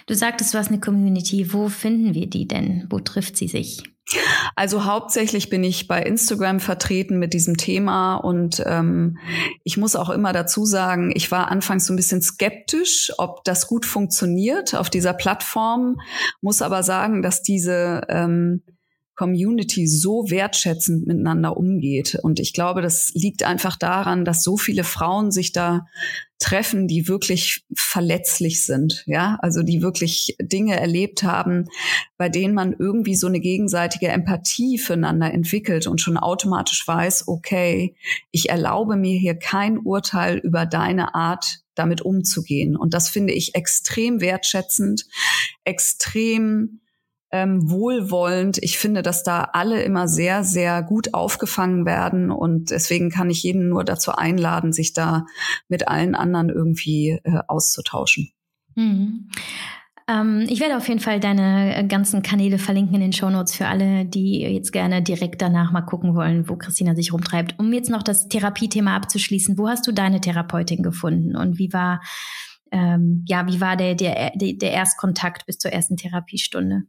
Du sagtest, du hast eine Community. Wo finden wir die denn? Wo trifft sie sich? Also hauptsächlich bin ich bei Instagram vertreten mit diesem Thema und ähm, ich muss auch immer dazu sagen, ich war anfangs so ein bisschen skeptisch, ob das gut funktioniert auf dieser Plattform, muss aber sagen, dass diese ähm, Community so wertschätzend miteinander umgeht. Und ich glaube, das liegt einfach daran, dass so viele Frauen sich da treffen, die wirklich verletzlich sind, ja, also die wirklich Dinge erlebt haben, bei denen man irgendwie so eine gegenseitige Empathie füreinander entwickelt und schon automatisch weiß, okay, ich erlaube mir hier kein Urteil über deine Art, damit umzugehen. Und das finde ich extrem wertschätzend, extrem ähm, wohlwollend. Ich finde, dass da alle immer sehr, sehr gut aufgefangen werden und deswegen kann ich jeden nur dazu einladen, sich da mit allen anderen irgendwie äh, auszutauschen. Mhm. Ähm, ich werde auf jeden Fall deine ganzen Kanäle verlinken in den Shownotes für alle, die jetzt gerne direkt danach mal gucken wollen, wo Christina sich rumtreibt. Um jetzt noch das Therapiethema abzuschließen, wo hast du deine Therapeutin gefunden und wie war ähm, ja, wie war der, der, der Erstkontakt bis zur ersten Therapiestunde?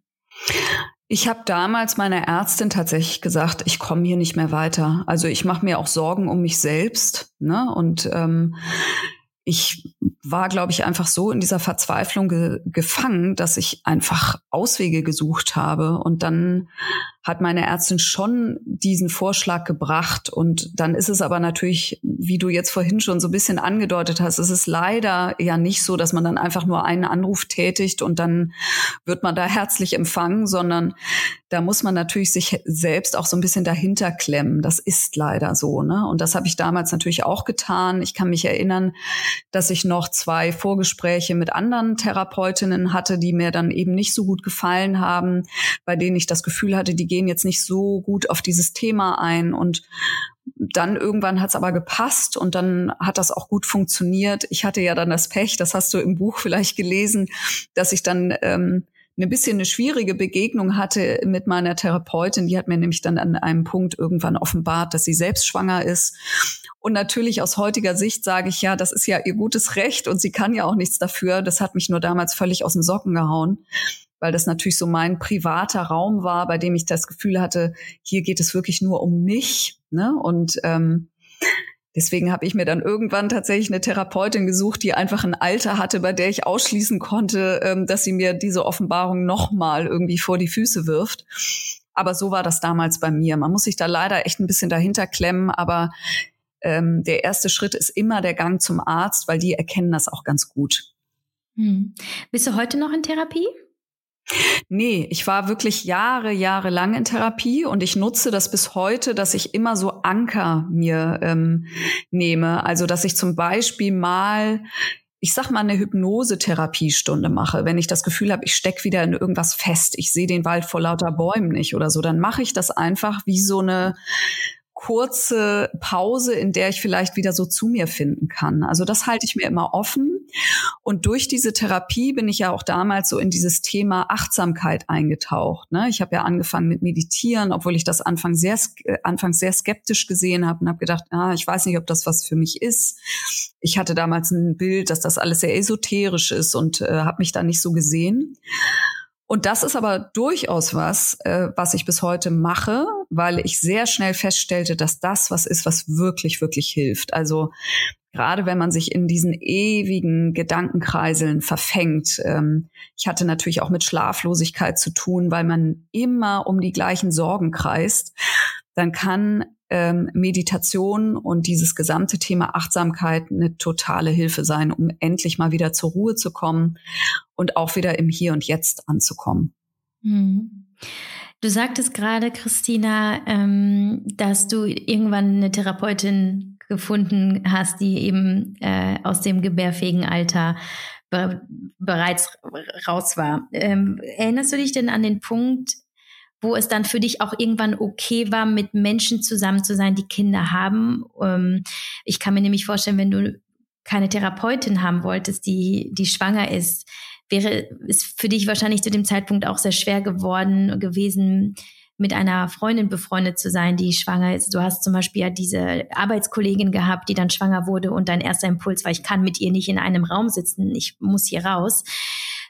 Ich habe damals meiner Ärztin tatsächlich gesagt, ich komme hier nicht mehr weiter. Also ich mache mir auch Sorgen um mich selbst. Ne? Und ähm, ich war, glaube ich, einfach so in dieser Verzweiflung ge gefangen, dass ich einfach Auswege gesucht habe. Und dann hat meine Ärztin schon diesen Vorschlag gebracht. Und dann ist es aber natürlich, wie du jetzt vorhin schon so ein bisschen angedeutet hast, es ist leider ja nicht so, dass man dann einfach nur einen Anruf tätigt und dann wird man da herzlich empfangen, sondern da muss man natürlich sich selbst auch so ein bisschen dahinter klemmen. Das ist leider so. Ne? Und das habe ich damals natürlich auch getan. Ich kann mich erinnern, dass ich noch zwei Vorgespräche mit anderen Therapeutinnen hatte, die mir dann eben nicht so gut gefallen haben, bei denen ich das Gefühl hatte, die gehen jetzt nicht so gut auf dieses Thema ein und dann irgendwann hat es aber gepasst und dann hat das auch gut funktioniert. Ich hatte ja dann das Pech, das hast du im Buch vielleicht gelesen, dass ich dann ähm, ein bisschen eine schwierige Begegnung hatte mit meiner Therapeutin. Die hat mir nämlich dann an einem Punkt irgendwann offenbart, dass sie selbst schwanger ist. Und natürlich aus heutiger Sicht sage ich ja, das ist ja ihr gutes Recht und sie kann ja auch nichts dafür. Das hat mich nur damals völlig aus den Socken gehauen, weil das natürlich so mein privater Raum war, bei dem ich das Gefühl hatte, hier geht es wirklich nur um mich. Ne? Und ähm, Deswegen habe ich mir dann irgendwann tatsächlich eine Therapeutin gesucht, die einfach ein Alter hatte, bei der ich ausschließen konnte, ähm, dass sie mir diese Offenbarung nochmal irgendwie vor die Füße wirft. Aber so war das damals bei mir. Man muss sich da leider echt ein bisschen dahinter klemmen, aber ähm, der erste Schritt ist immer der Gang zum Arzt, weil die erkennen das auch ganz gut. Hm. Bist du heute noch in Therapie? Nee, ich war wirklich Jahre, Jahre lang in Therapie und ich nutze das bis heute, dass ich immer so Anker mir ähm, nehme. Also, dass ich zum Beispiel mal ich sag mal, eine Hypnose-Therapiestunde mache, wenn ich das Gefühl habe, ich steck wieder in irgendwas fest, ich sehe den Wald vor lauter Bäumen nicht oder so, dann mache ich das einfach wie so eine kurze Pause, in der ich vielleicht wieder so zu mir finden kann. Also das halte ich mir immer offen. Und durch diese Therapie bin ich ja auch damals so in dieses Thema Achtsamkeit eingetaucht. Ne? Ich habe ja angefangen mit Meditieren, obwohl ich das Anfang sehr, äh, anfangs sehr skeptisch gesehen habe und habe gedacht, ah, ich weiß nicht, ob das was für mich ist. Ich hatte damals ein Bild, dass das alles sehr esoterisch ist und äh, habe mich da nicht so gesehen. Und das ist aber durchaus was, äh, was ich bis heute mache, weil ich sehr schnell feststellte, dass das was ist, was wirklich, wirklich hilft. Also gerade wenn man sich in diesen ewigen Gedankenkreiseln verfängt. Ähm, ich hatte natürlich auch mit Schlaflosigkeit zu tun, weil man immer um die gleichen Sorgen kreist. Dann kann ähm, Meditation und dieses gesamte Thema Achtsamkeit eine totale Hilfe sein, um endlich mal wieder zur Ruhe zu kommen und auch wieder im Hier und Jetzt anzukommen. Mhm. Du sagtest gerade, Christina, ähm, dass du irgendwann eine Therapeutin gefunden hast, die eben äh, aus dem gebärfähigen Alter be bereits raus war. Ähm, erinnerst du dich denn an den Punkt, wo es dann für dich auch irgendwann okay war, mit Menschen zusammen zu sein, die Kinder haben. Ähm, ich kann mir nämlich vorstellen, wenn du keine Therapeutin haben wolltest, die, die schwanger ist, wäre es für dich wahrscheinlich zu dem Zeitpunkt auch sehr schwer geworden gewesen, mit einer Freundin befreundet zu sein, die schwanger ist. Du hast zum Beispiel ja diese Arbeitskollegin gehabt, die dann schwanger wurde und dein erster Impuls war, ich kann mit ihr nicht in einem Raum sitzen, ich muss hier raus.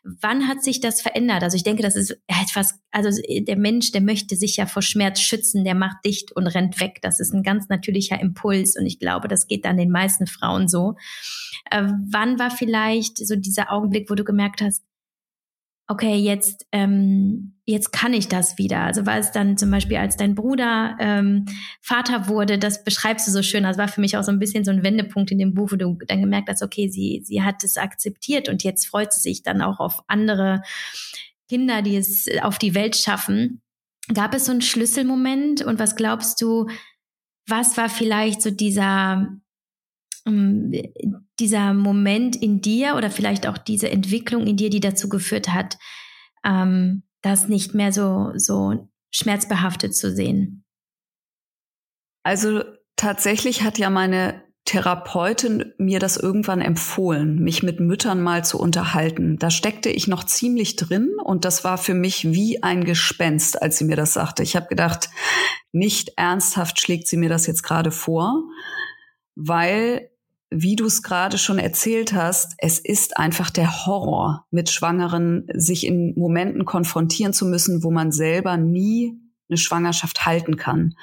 Wann hat sich das verändert? Also ich denke, das ist etwas, also der Mensch, der möchte sich ja vor Schmerz schützen, der macht dicht und rennt weg. Das ist ein ganz natürlicher Impuls und ich glaube, das geht dann den meisten Frauen so. Äh, wann war vielleicht so dieser Augenblick, wo du gemerkt hast, okay, jetzt, ähm, jetzt kann ich das wieder. Also war es dann zum Beispiel, als dein Bruder ähm, Vater wurde, das beschreibst du so schön. Das war für mich auch so ein bisschen so ein Wendepunkt in dem Buch, wo du dann gemerkt hast, okay, sie, sie hat es akzeptiert und jetzt freut sie sich dann auch auf andere Kinder, die es auf die Welt schaffen. Gab es so einen Schlüsselmoment und was glaubst du, was war vielleicht so dieser dieser Moment in dir oder vielleicht auch diese Entwicklung in dir, die dazu geführt hat, ähm, das nicht mehr so, so schmerzbehaftet zu sehen? Also tatsächlich hat ja meine Therapeutin mir das irgendwann empfohlen, mich mit Müttern mal zu unterhalten. Da steckte ich noch ziemlich drin und das war für mich wie ein Gespenst, als sie mir das sagte. Ich habe gedacht, nicht ernsthaft schlägt sie mir das jetzt gerade vor, weil wie du es gerade schon erzählt hast, es ist einfach der Horror, mit Schwangeren sich in Momenten konfrontieren zu müssen, wo man selber nie eine Schwangerschaft halten kann.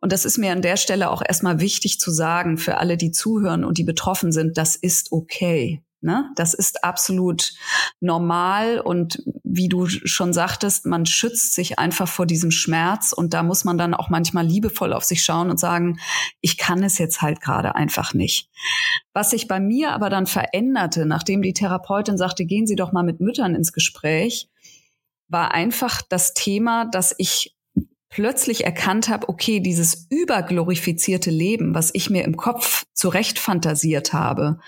Und das ist mir an der Stelle auch erstmal wichtig zu sagen für alle, die zuhören und die betroffen sind, das ist okay. Ne? Das ist absolut normal und wie du schon sagtest, man schützt sich einfach vor diesem Schmerz und da muss man dann auch manchmal liebevoll auf sich schauen und sagen, ich kann es jetzt halt gerade einfach nicht. Was sich bei mir aber dann veränderte, nachdem die Therapeutin sagte, gehen Sie doch mal mit Müttern ins Gespräch, war einfach das Thema, dass ich plötzlich erkannt habe, okay, dieses überglorifizierte Leben, was ich mir im Kopf zurecht fantasiert habe,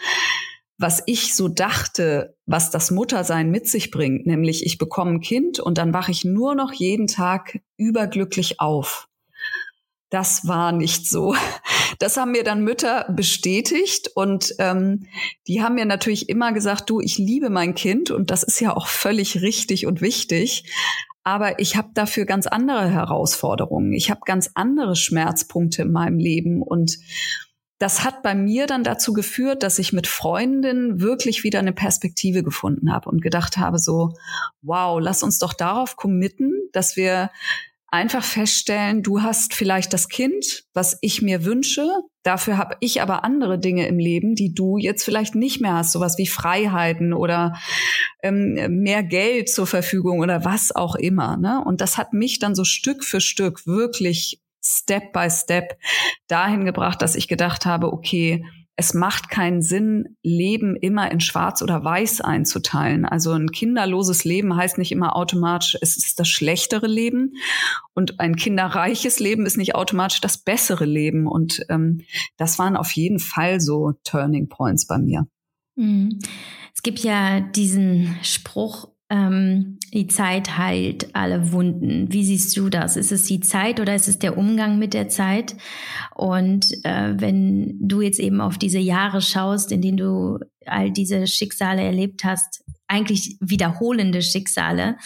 was ich so dachte, was das Muttersein mit sich bringt, nämlich ich bekomme ein Kind und dann wache ich nur noch jeden Tag überglücklich auf. Das war nicht so. Das haben mir dann Mütter bestätigt und ähm, die haben mir natürlich immer gesagt, du, ich liebe mein Kind und das ist ja auch völlig richtig und wichtig. Aber ich habe dafür ganz andere Herausforderungen. Ich habe ganz andere Schmerzpunkte in meinem Leben und das hat bei mir dann dazu geführt, dass ich mit Freundinnen wirklich wieder eine Perspektive gefunden habe und gedacht habe, so, wow, lass uns doch darauf committen, dass wir einfach feststellen, du hast vielleicht das Kind, was ich mir wünsche. Dafür habe ich aber andere Dinge im Leben, die du jetzt vielleicht nicht mehr hast, sowas wie Freiheiten oder ähm, mehr Geld zur Verfügung oder was auch immer. Ne? Und das hat mich dann so Stück für Stück wirklich Step by Step dahin gebracht, dass ich gedacht habe, okay, es macht keinen Sinn, Leben immer in Schwarz oder Weiß einzuteilen. Also ein kinderloses Leben heißt nicht immer automatisch, es ist das schlechtere Leben. Und ein kinderreiches Leben ist nicht automatisch das bessere Leben. Und ähm, das waren auf jeden Fall so Turning Points bei mir. Mhm. Es gibt ja diesen Spruch, ähm, die Zeit heilt alle Wunden. Wie siehst du das? Ist es die Zeit oder ist es der Umgang mit der Zeit? Und äh, wenn du jetzt eben auf diese Jahre schaust, in denen du all diese Schicksale erlebt hast, eigentlich wiederholende Schicksale,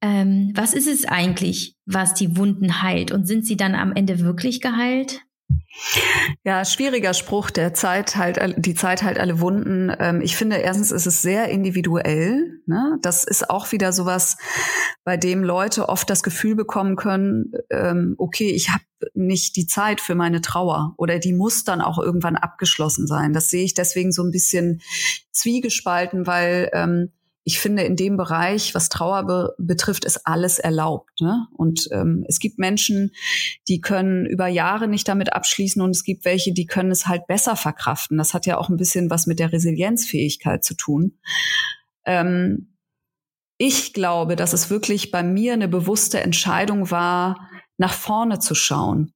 ähm, was ist es eigentlich, was die Wunden heilt? Und sind sie dann am Ende wirklich geheilt? Ja, schwieriger Spruch, der Zeit halt, die Zeit halt alle Wunden. Ähm, ich finde, erstens ist es sehr individuell. Ne? Das ist auch wieder sowas, bei dem Leute oft das Gefühl bekommen können, ähm, okay, ich habe nicht die Zeit für meine Trauer oder die muss dann auch irgendwann abgeschlossen sein. Das sehe ich deswegen so ein bisschen zwiegespalten, weil ähm, ich finde, in dem Bereich, was Trauer be betrifft, ist alles erlaubt. Ne? Und ähm, es gibt Menschen, die können über Jahre nicht damit abschließen und es gibt welche, die können es halt besser verkraften. Das hat ja auch ein bisschen was mit der Resilienzfähigkeit zu tun. Ähm, ich glaube, dass es wirklich bei mir eine bewusste Entscheidung war, nach vorne zu schauen.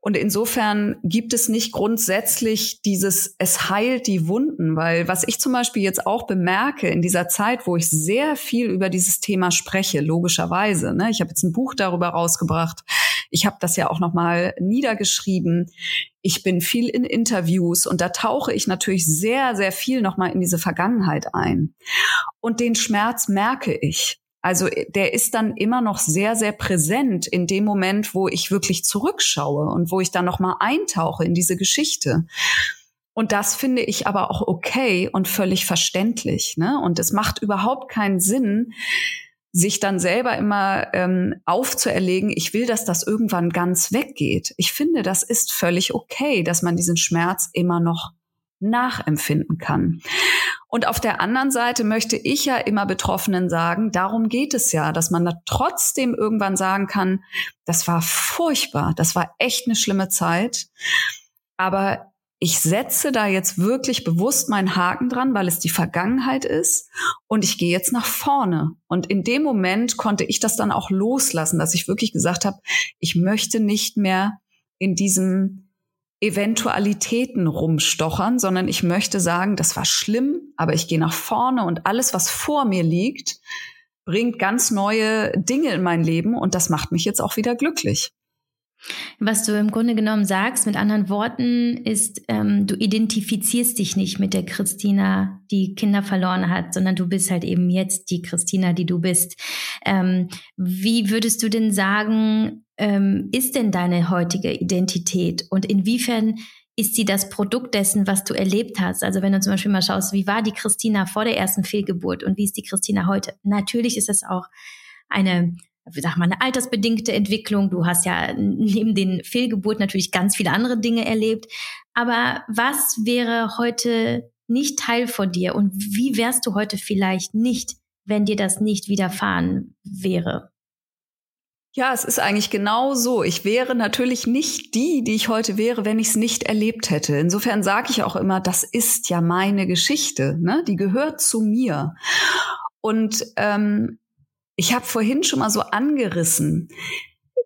Und insofern gibt es nicht grundsätzlich dieses, es heilt die Wunden, weil was ich zum Beispiel jetzt auch bemerke in dieser Zeit, wo ich sehr viel über dieses Thema spreche, logischerweise, ne, ich habe jetzt ein Buch darüber rausgebracht, ich habe das ja auch nochmal niedergeschrieben, ich bin viel in Interviews und da tauche ich natürlich sehr, sehr viel nochmal in diese Vergangenheit ein. Und den Schmerz merke ich. Also äh, der ist dann immer noch sehr, sehr präsent in dem Moment, wo ich wirklich zurückschaue und wo ich dann nochmal eintauche in diese Geschichte. Und das finde ich aber auch okay und völlig verständlich. Ne? Und es macht überhaupt keinen Sinn, sich dann selber immer ähm, aufzuerlegen, ich will, dass das irgendwann ganz weggeht. Ich finde, das ist völlig okay, dass man diesen Schmerz immer noch nachempfinden kann. Und auf der anderen Seite möchte ich ja immer Betroffenen sagen, darum geht es ja, dass man da trotzdem irgendwann sagen kann, das war furchtbar, das war echt eine schlimme Zeit, aber ich setze da jetzt wirklich bewusst meinen Haken dran, weil es die Vergangenheit ist und ich gehe jetzt nach vorne. Und in dem Moment konnte ich das dann auch loslassen, dass ich wirklich gesagt habe, ich möchte nicht mehr in diesem Eventualitäten rumstochern, sondern ich möchte sagen, das war schlimm, aber ich gehe nach vorne und alles, was vor mir liegt, bringt ganz neue Dinge in mein Leben und das macht mich jetzt auch wieder glücklich. Was du im Grunde genommen sagst, mit anderen Worten, ist, ähm, du identifizierst dich nicht mit der Christina, die Kinder verloren hat, sondern du bist halt eben jetzt die Christina, die du bist. Ähm, wie würdest du denn sagen, ähm, ist denn deine heutige Identität und inwiefern ist sie das Produkt dessen, was du erlebt hast? Also wenn du zum Beispiel mal schaust, wie war die Christina vor der ersten Fehlgeburt und wie ist die Christina heute? Natürlich ist das auch eine sag mal, eine altersbedingte Entwicklung. Du hast ja neben den Fehlgeburten natürlich ganz viele andere Dinge erlebt. Aber was wäre heute nicht Teil von dir und wie wärst du heute vielleicht nicht, wenn dir das nicht widerfahren wäre? Ja, es ist eigentlich genau so. Ich wäre natürlich nicht die, die ich heute wäre, wenn ich es nicht erlebt hätte. Insofern sage ich auch immer, das ist ja meine Geschichte, ne? Die gehört zu mir. Und ähm, ich habe vorhin schon mal so angerissen,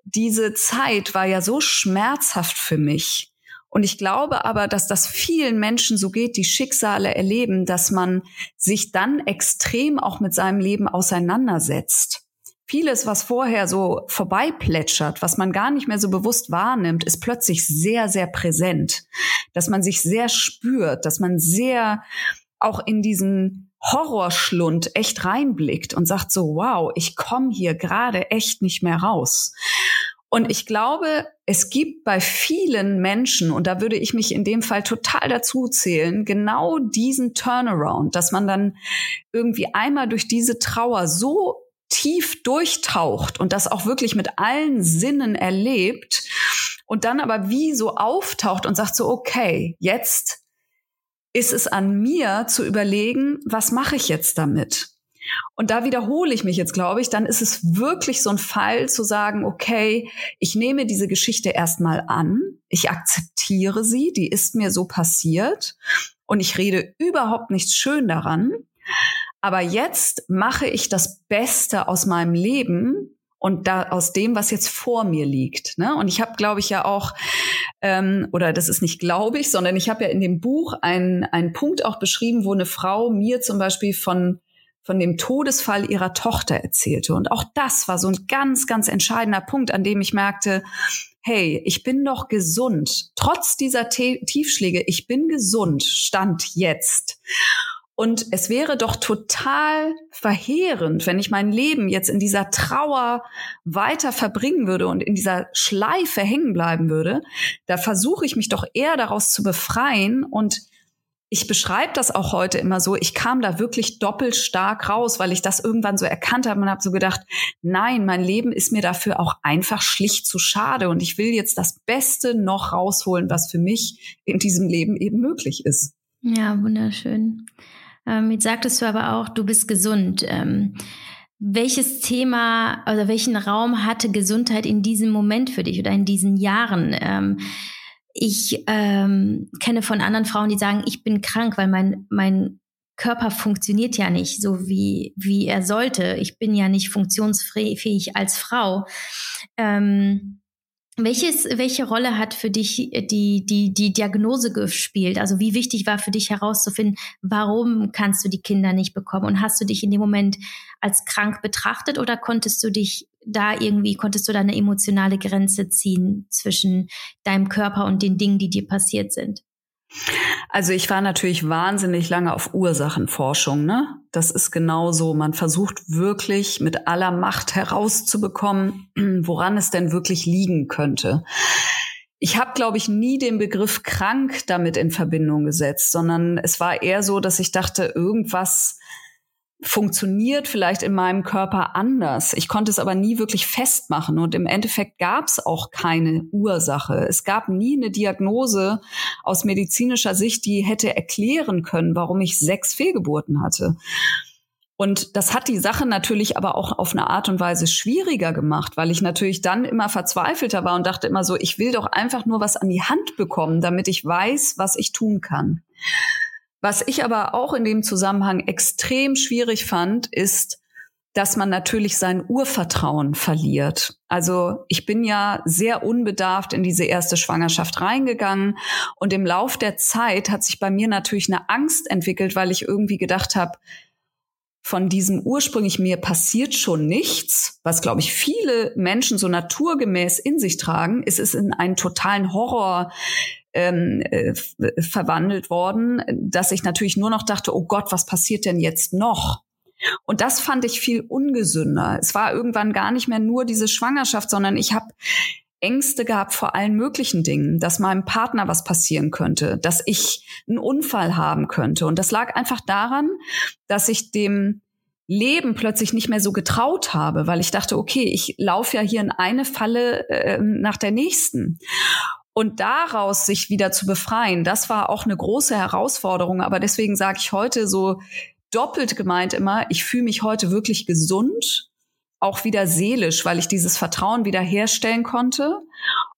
diese Zeit war ja so schmerzhaft für mich. Und ich glaube aber, dass das vielen Menschen so geht, die Schicksale erleben, dass man sich dann extrem auch mit seinem Leben auseinandersetzt. Vieles, was vorher so vorbeiplätschert, was man gar nicht mehr so bewusst wahrnimmt, ist plötzlich sehr, sehr präsent. Dass man sich sehr spürt, dass man sehr auch in diesen Horrorschlund echt reinblickt und sagt so, wow, ich komme hier gerade echt nicht mehr raus. Und ich glaube, es gibt bei vielen Menschen, und da würde ich mich in dem Fall total dazu zählen, genau diesen Turnaround, dass man dann irgendwie einmal durch diese Trauer so tief durchtaucht und das auch wirklich mit allen Sinnen erlebt und dann aber wie so auftaucht und sagt so, okay, jetzt ist es an mir zu überlegen, was mache ich jetzt damit? Und da wiederhole ich mich jetzt, glaube ich, dann ist es wirklich so ein Fall zu sagen, okay, ich nehme diese Geschichte erstmal an, ich akzeptiere sie, die ist mir so passiert und ich rede überhaupt nichts schön daran. Aber jetzt mache ich das Beste aus meinem Leben und da aus dem, was jetzt vor mir liegt. Ne? Und ich habe, glaube ich, ja auch, ähm, oder das ist nicht glaube ich, sondern ich habe ja in dem Buch einen, einen Punkt auch beschrieben, wo eine Frau mir zum Beispiel von von dem Todesfall ihrer Tochter erzählte. Und auch das war so ein ganz, ganz entscheidender Punkt, an dem ich merkte, hey, ich bin doch gesund. Trotz dieser Tiefschläge, ich bin gesund, stand jetzt. Und es wäre doch total verheerend, wenn ich mein Leben jetzt in dieser Trauer weiter verbringen würde und in dieser Schleife hängen bleiben würde. Da versuche ich mich doch eher daraus zu befreien und ich beschreibe das auch heute immer so, ich kam da wirklich doppelt stark raus, weil ich das irgendwann so erkannt habe und habe so gedacht, nein, mein Leben ist mir dafür auch einfach schlicht zu schade und ich will jetzt das Beste noch rausholen, was für mich in diesem Leben eben möglich ist. Ja, wunderschön. Ähm, jetzt sagtest du aber auch, du bist gesund. Ähm, welches Thema oder welchen Raum hatte Gesundheit in diesem Moment für dich oder in diesen Jahren? Ähm, ich ähm, kenne von anderen Frauen, die sagen, ich bin krank, weil mein, mein Körper funktioniert ja nicht so, wie, wie er sollte. Ich bin ja nicht funktionsfähig als Frau. Ähm, welches, welche Rolle hat für dich die, die, die Diagnose gespielt? Also wie wichtig war für dich herauszufinden, warum kannst du die Kinder nicht bekommen? Und hast du dich in dem Moment als krank betrachtet oder konntest du dich da irgendwie, konntest du da eine emotionale Grenze ziehen zwischen deinem Körper und den Dingen, die dir passiert sind? Also ich war natürlich wahnsinnig lange auf Ursachenforschung. Ne? Das ist genau so. Man versucht wirklich mit aller Macht herauszubekommen, woran es denn wirklich liegen könnte. Ich habe, glaube ich, nie den Begriff krank damit in Verbindung gesetzt, sondern es war eher so, dass ich dachte, irgendwas funktioniert vielleicht in meinem Körper anders. Ich konnte es aber nie wirklich festmachen und im Endeffekt gab es auch keine Ursache. Es gab nie eine Diagnose aus medizinischer Sicht, die hätte erklären können, warum ich sechs Fehlgeburten hatte. Und das hat die Sache natürlich aber auch auf eine Art und Weise schwieriger gemacht, weil ich natürlich dann immer verzweifelter war und dachte immer so, ich will doch einfach nur was an die Hand bekommen, damit ich weiß, was ich tun kann. Was ich aber auch in dem Zusammenhang extrem schwierig fand, ist, dass man natürlich sein Urvertrauen verliert. Also ich bin ja sehr unbedarft in diese erste Schwangerschaft reingegangen und im Lauf der Zeit hat sich bei mir natürlich eine Angst entwickelt, weil ich irgendwie gedacht habe, von diesem ursprünglich mir passiert schon nichts, was glaube ich viele Menschen so naturgemäß in sich tragen, ist es in einen totalen Horror ähm, äh, verwandelt worden, dass ich natürlich nur noch dachte, oh Gott, was passiert denn jetzt noch? Und das fand ich viel ungesünder. Es war irgendwann gar nicht mehr nur diese Schwangerschaft, sondern ich habe Ängste gehabt vor allen möglichen Dingen, dass meinem Partner was passieren könnte, dass ich einen Unfall haben könnte. Und das lag einfach daran, dass ich dem Leben plötzlich nicht mehr so getraut habe, weil ich dachte, okay, ich laufe ja hier in eine Falle äh, nach der nächsten. Und daraus sich wieder zu befreien, das war auch eine große Herausforderung. Aber deswegen sage ich heute so doppelt gemeint immer, ich fühle mich heute wirklich gesund, auch wieder seelisch, weil ich dieses Vertrauen wieder herstellen konnte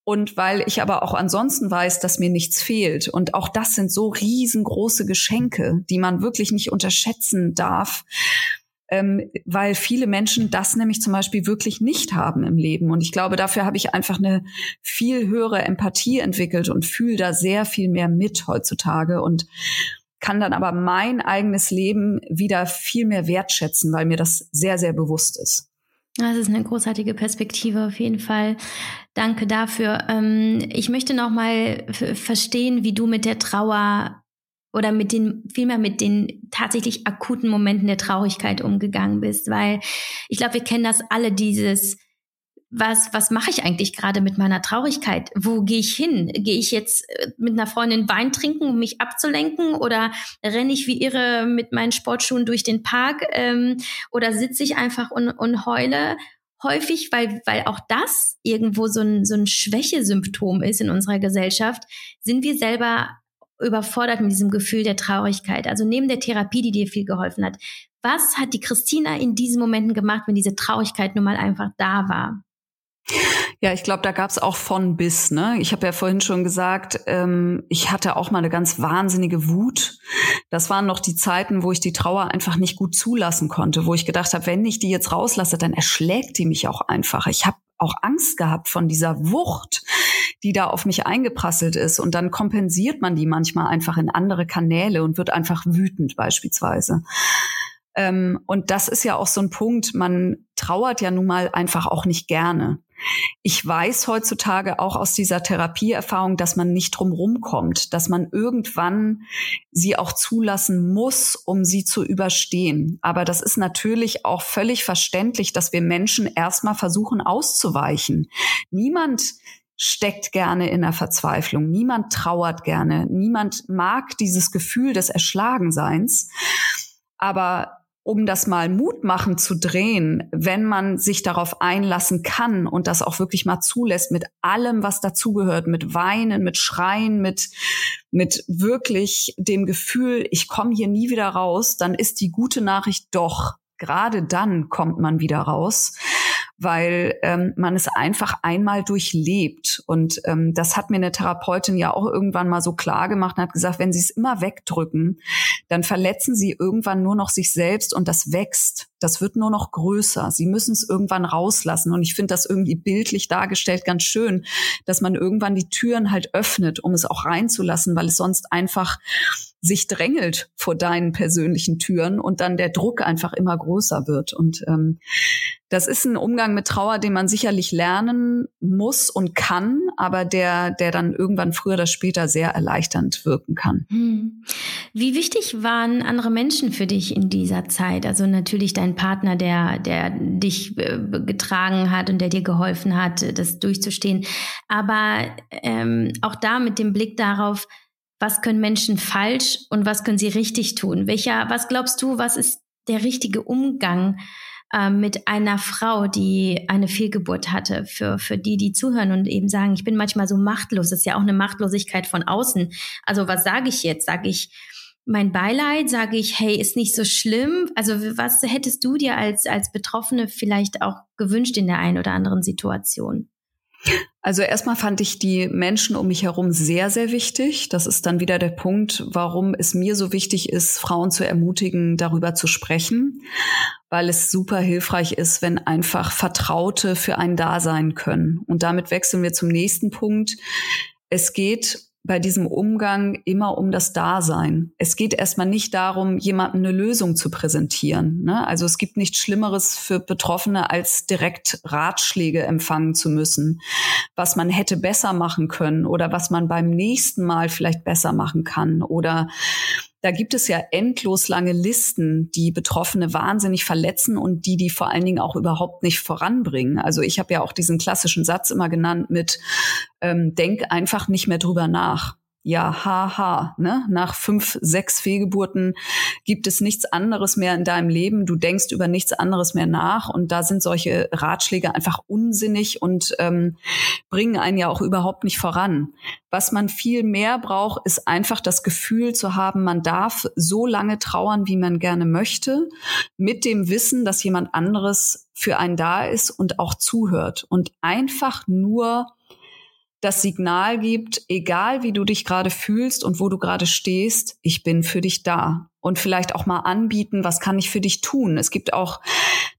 und weil ich aber auch ansonsten weiß, dass mir nichts fehlt. Und auch das sind so riesengroße Geschenke, die man wirklich nicht unterschätzen darf. Ähm, weil viele Menschen das nämlich zum Beispiel wirklich nicht haben im Leben. Und ich glaube, dafür habe ich einfach eine viel höhere Empathie entwickelt und fühle da sehr viel mehr mit heutzutage und kann dann aber mein eigenes Leben wieder viel mehr wertschätzen, weil mir das sehr, sehr bewusst ist. Das ist eine großartige Perspektive auf jeden Fall. Danke dafür. Ähm, ich möchte noch mal verstehen, wie du mit der Trauer oder mit den, vielmehr mit den tatsächlich akuten Momenten der Traurigkeit umgegangen bist, weil ich glaube, wir kennen das alle, dieses, was, was mache ich eigentlich gerade mit meiner Traurigkeit? Wo gehe ich hin? Gehe ich jetzt äh, mit einer Freundin Wein trinken, um mich abzulenken? Oder renne ich wie irre mit meinen Sportschuhen durch den Park? Ähm, oder sitze ich einfach und, und heule? Häufig, weil, weil auch das irgendwo so ein, so ein Schwächesymptom ist in unserer Gesellschaft, sind wir selber überfordert mit diesem Gefühl der Traurigkeit. Also neben der Therapie, die dir viel geholfen hat, was hat die Christina in diesen Momenten gemacht, wenn diese Traurigkeit nun mal einfach da war? Ja, ich glaube, da gab es auch von bis. Ne? Ich habe ja vorhin schon gesagt, ähm, ich hatte auch mal eine ganz wahnsinnige Wut. Das waren noch die Zeiten, wo ich die Trauer einfach nicht gut zulassen konnte, wo ich gedacht habe, wenn ich die jetzt rauslasse, dann erschlägt die mich auch einfach. Ich habe auch Angst gehabt von dieser Wucht, die da auf mich eingeprasselt ist. Und dann kompensiert man die manchmal einfach in andere Kanäle und wird einfach wütend beispielsweise. Ähm, und das ist ja auch so ein Punkt, man trauert ja nun mal einfach auch nicht gerne. Ich weiß heutzutage auch aus dieser Therapieerfahrung, dass man nicht drumherum kommt, dass man irgendwann sie auch zulassen muss, um sie zu überstehen. Aber das ist natürlich auch völlig verständlich, dass wir Menschen erstmal versuchen auszuweichen. Niemand steckt gerne in der Verzweiflung. Niemand trauert gerne. Niemand mag dieses Gefühl des Erschlagenseins. Aber um das mal mutmachend zu drehen, wenn man sich darauf einlassen kann und das auch wirklich mal zulässt mit allem, was dazugehört, mit Weinen, mit Schreien, mit, mit wirklich dem Gefühl, ich komme hier nie wieder raus, dann ist die gute Nachricht doch, gerade dann kommt man wieder raus weil ähm, man es einfach einmal durchlebt. Und ähm, das hat mir eine Therapeutin ja auch irgendwann mal so klar gemacht und hat gesagt, wenn Sie es immer wegdrücken, dann verletzen Sie irgendwann nur noch sich selbst und das wächst. Das wird nur noch größer. Sie müssen es irgendwann rauslassen. Und ich finde das irgendwie bildlich dargestellt ganz schön, dass man irgendwann die Türen halt öffnet, um es auch reinzulassen, weil es sonst einfach sich drängelt vor deinen persönlichen Türen und dann der Druck einfach immer größer wird. Und ähm, das ist ein Umgang mit Trauer, den man sicherlich lernen muss und kann, aber der, der dann irgendwann früher oder später sehr erleichternd wirken kann. Hm. Wie wichtig waren andere Menschen für dich in dieser Zeit? Also natürlich dein Partner, der, der dich äh, getragen hat und der dir geholfen hat, das durchzustehen. Aber ähm, auch da mit dem Blick darauf, was können Menschen falsch und was können sie richtig tun? Welcher, was glaubst du, was ist der richtige Umgang äh, mit einer Frau, die eine Fehlgeburt hatte, für, für die, die zuhören und eben sagen, ich bin manchmal so machtlos. Das ist ja auch eine Machtlosigkeit von außen. Also was sage ich jetzt? Sage ich, mein Beileid, sage ich, hey, ist nicht so schlimm. Also was hättest du dir als, als Betroffene vielleicht auch gewünscht in der einen oder anderen Situation? Also erstmal fand ich die Menschen um mich herum sehr, sehr wichtig. Das ist dann wieder der Punkt, warum es mir so wichtig ist, Frauen zu ermutigen, darüber zu sprechen, weil es super hilfreich ist, wenn einfach Vertraute für einen da sein können. Und damit wechseln wir zum nächsten Punkt. Es geht bei diesem Umgang immer um das Dasein. Es geht erstmal nicht darum, jemandem eine Lösung zu präsentieren. Ne? Also es gibt nichts Schlimmeres für Betroffene, als direkt Ratschläge empfangen zu müssen, was man hätte besser machen können oder was man beim nächsten Mal vielleicht besser machen kann oder da gibt es ja endlos lange Listen, die Betroffene wahnsinnig verletzen und die die vor allen Dingen auch überhaupt nicht voranbringen. Also ich habe ja auch diesen klassischen Satz immer genannt mit ähm, Denk einfach nicht mehr drüber nach ja, haha, ne? Nach fünf, sechs Fehlgeburten gibt es nichts anderes mehr in deinem Leben. Du denkst über nichts anderes mehr nach. Und da sind solche Ratschläge einfach unsinnig und ähm, bringen einen ja auch überhaupt nicht voran. Was man viel mehr braucht, ist einfach das Gefühl zu haben, man darf so lange trauern, wie man gerne möchte, mit dem Wissen, dass jemand anderes für einen da ist und auch zuhört. Und einfach nur das Signal gibt, egal wie du dich gerade fühlst und wo du gerade stehst, ich bin für dich da. Und vielleicht auch mal anbieten, was kann ich für dich tun? Es gibt auch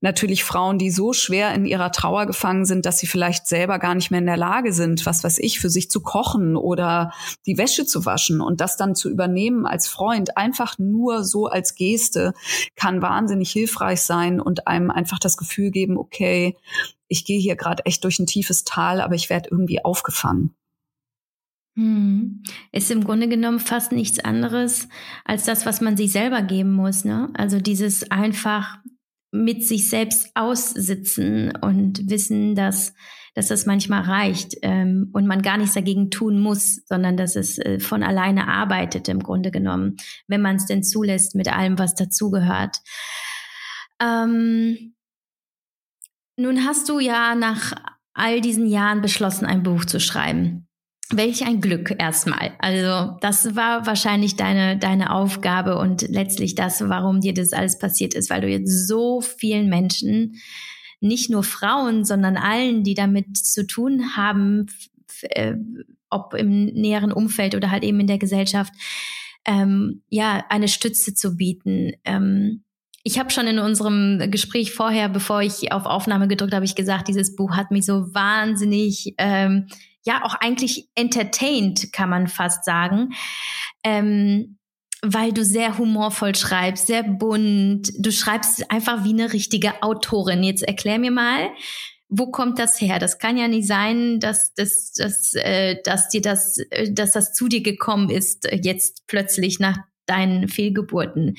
natürlich Frauen, die so schwer in ihrer Trauer gefangen sind, dass sie vielleicht selber gar nicht mehr in der Lage sind, was weiß ich, für sich zu kochen oder die Wäsche zu waschen. Und das dann zu übernehmen als Freund, einfach nur so als Geste, kann wahnsinnig hilfreich sein und einem einfach das Gefühl geben, okay, ich gehe hier gerade echt durch ein tiefes Tal, aber ich werde irgendwie aufgefangen. Hm. Ist im Grunde genommen fast nichts anderes als das, was man sich selber geben muss. Ne? Also dieses einfach mit sich selbst aussitzen und wissen, dass, dass das manchmal reicht ähm, und man gar nichts dagegen tun muss, sondern dass es äh, von alleine arbeitet im Grunde genommen, wenn man es denn zulässt mit allem, was dazugehört. Ähm, nun hast du ja nach all diesen Jahren beschlossen, ein Buch zu schreiben. Welch ein Glück erstmal. Also das war wahrscheinlich deine, deine Aufgabe und letztlich das, warum dir das alles passiert ist, weil du jetzt so vielen Menschen, nicht nur Frauen, sondern allen, die damit zu tun haben, äh, ob im näheren Umfeld oder halt eben in der Gesellschaft, ähm, ja, eine Stütze zu bieten. Ähm, ich habe schon in unserem Gespräch vorher, bevor ich auf Aufnahme gedrückt habe, ich gesagt, dieses Buch hat mich so wahnsinnig, ähm, ja, auch eigentlich entertained, kann man fast sagen. Ähm, weil du sehr humorvoll schreibst, sehr bunt. Du schreibst einfach wie eine richtige Autorin. Jetzt erklär mir mal, wo kommt das her? Das kann ja nicht sein, dass, dass, dass, äh, dass dir das, äh, dass das zu dir gekommen ist, äh, jetzt plötzlich nach deinen Fehlgeburten.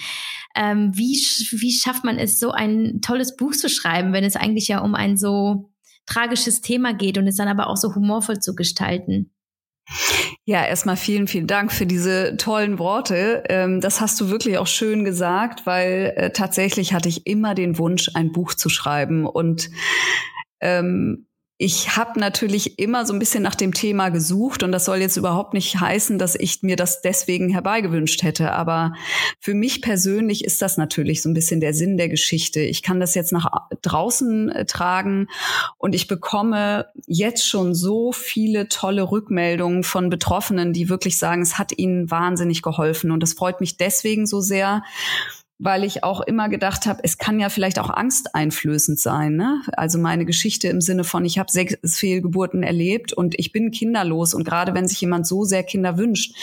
Ähm, wie, wie schafft man es, so ein tolles Buch zu schreiben, wenn es eigentlich ja um ein so tragisches Thema geht und es dann aber auch so humorvoll zu gestalten? Ja, erstmal vielen, vielen Dank für diese tollen Worte. Ähm, das hast du wirklich auch schön gesagt, weil äh, tatsächlich hatte ich immer den Wunsch, ein Buch zu schreiben und ähm, ich habe natürlich immer so ein bisschen nach dem Thema gesucht und das soll jetzt überhaupt nicht heißen, dass ich mir das deswegen herbeigewünscht hätte. Aber für mich persönlich ist das natürlich so ein bisschen der Sinn der Geschichte. Ich kann das jetzt nach draußen äh, tragen und ich bekomme jetzt schon so viele tolle Rückmeldungen von Betroffenen, die wirklich sagen, es hat ihnen wahnsinnig geholfen. Und das freut mich deswegen so sehr weil ich auch immer gedacht habe, es kann ja vielleicht auch angsteinflößend sein. Ne? Also meine Geschichte im Sinne von, ich habe sechs Fehlgeburten erlebt und ich bin kinderlos. Und gerade wenn sich jemand so sehr Kinder wünscht,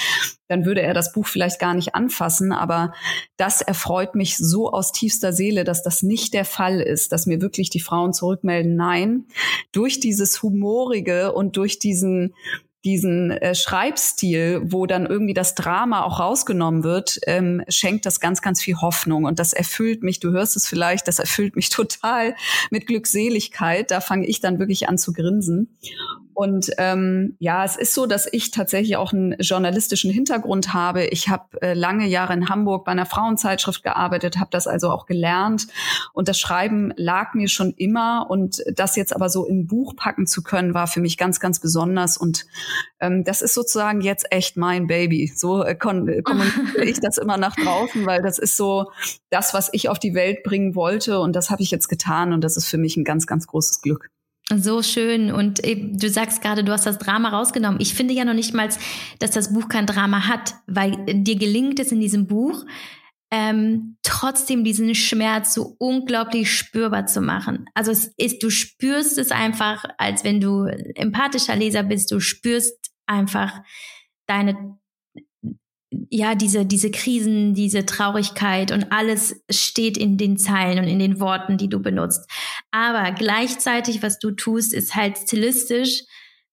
dann würde er das Buch vielleicht gar nicht anfassen. Aber das erfreut mich so aus tiefster Seele, dass das nicht der Fall ist, dass mir wirklich die Frauen zurückmelden, nein, durch dieses Humorige und durch diesen diesen äh, Schreibstil, wo dann irgendwie das Drama auch rausgenommen wird, ähm, schenkt das ganz, ganz viel Hoffnung. Und das erfüllt mich, du hörst es vielleicht, das erfüllt mich total mit Glückseligkeit. Da fange ich dann wirklich an zu grinsen. Und ähm, ja, es ist so, dass ich tatsächlich auch einen journalistischen Hintergrund habe. Ich habe äh, lange Jahre in Hamburg bei einer Frauenzeitschrift gearbeitet, habe das also auch gelernt. Und das Schreiben lag mir schon immer. Und das jetzt aber so in Buch packen zu können, war für mich ganz, ganz besonders. Und ähm, das ist sozusagen jetzt echt mein Baby. So äh, kommuniziere ich das immer nach draußen, weil das ist so das, was ich auf die Welt bringen wollte. Und das habe ich jetzt getan. Und das ist für mich ein ganz, ganz großes Glück. So schön. Und du sagst gerade, du hast das Drama rausgenommen. Ich finde ja noch nicht mal, dass das Buch kein Drama hat, weil dir gelingt es in diesem Buch, ähm, trotzdem diesen Schmerz so unglaublich spürbar zu machen. Also es ist, du spürst es einfach, als wenn du empathischer Leser bist, du spürst einfach deine ja, diese, diese Krisen, diese Traurigkeit und alles steht in den Zeilen und in den Worten, die du benutzt. Aber gleichzeitig, was du tust, ist halt stilistisch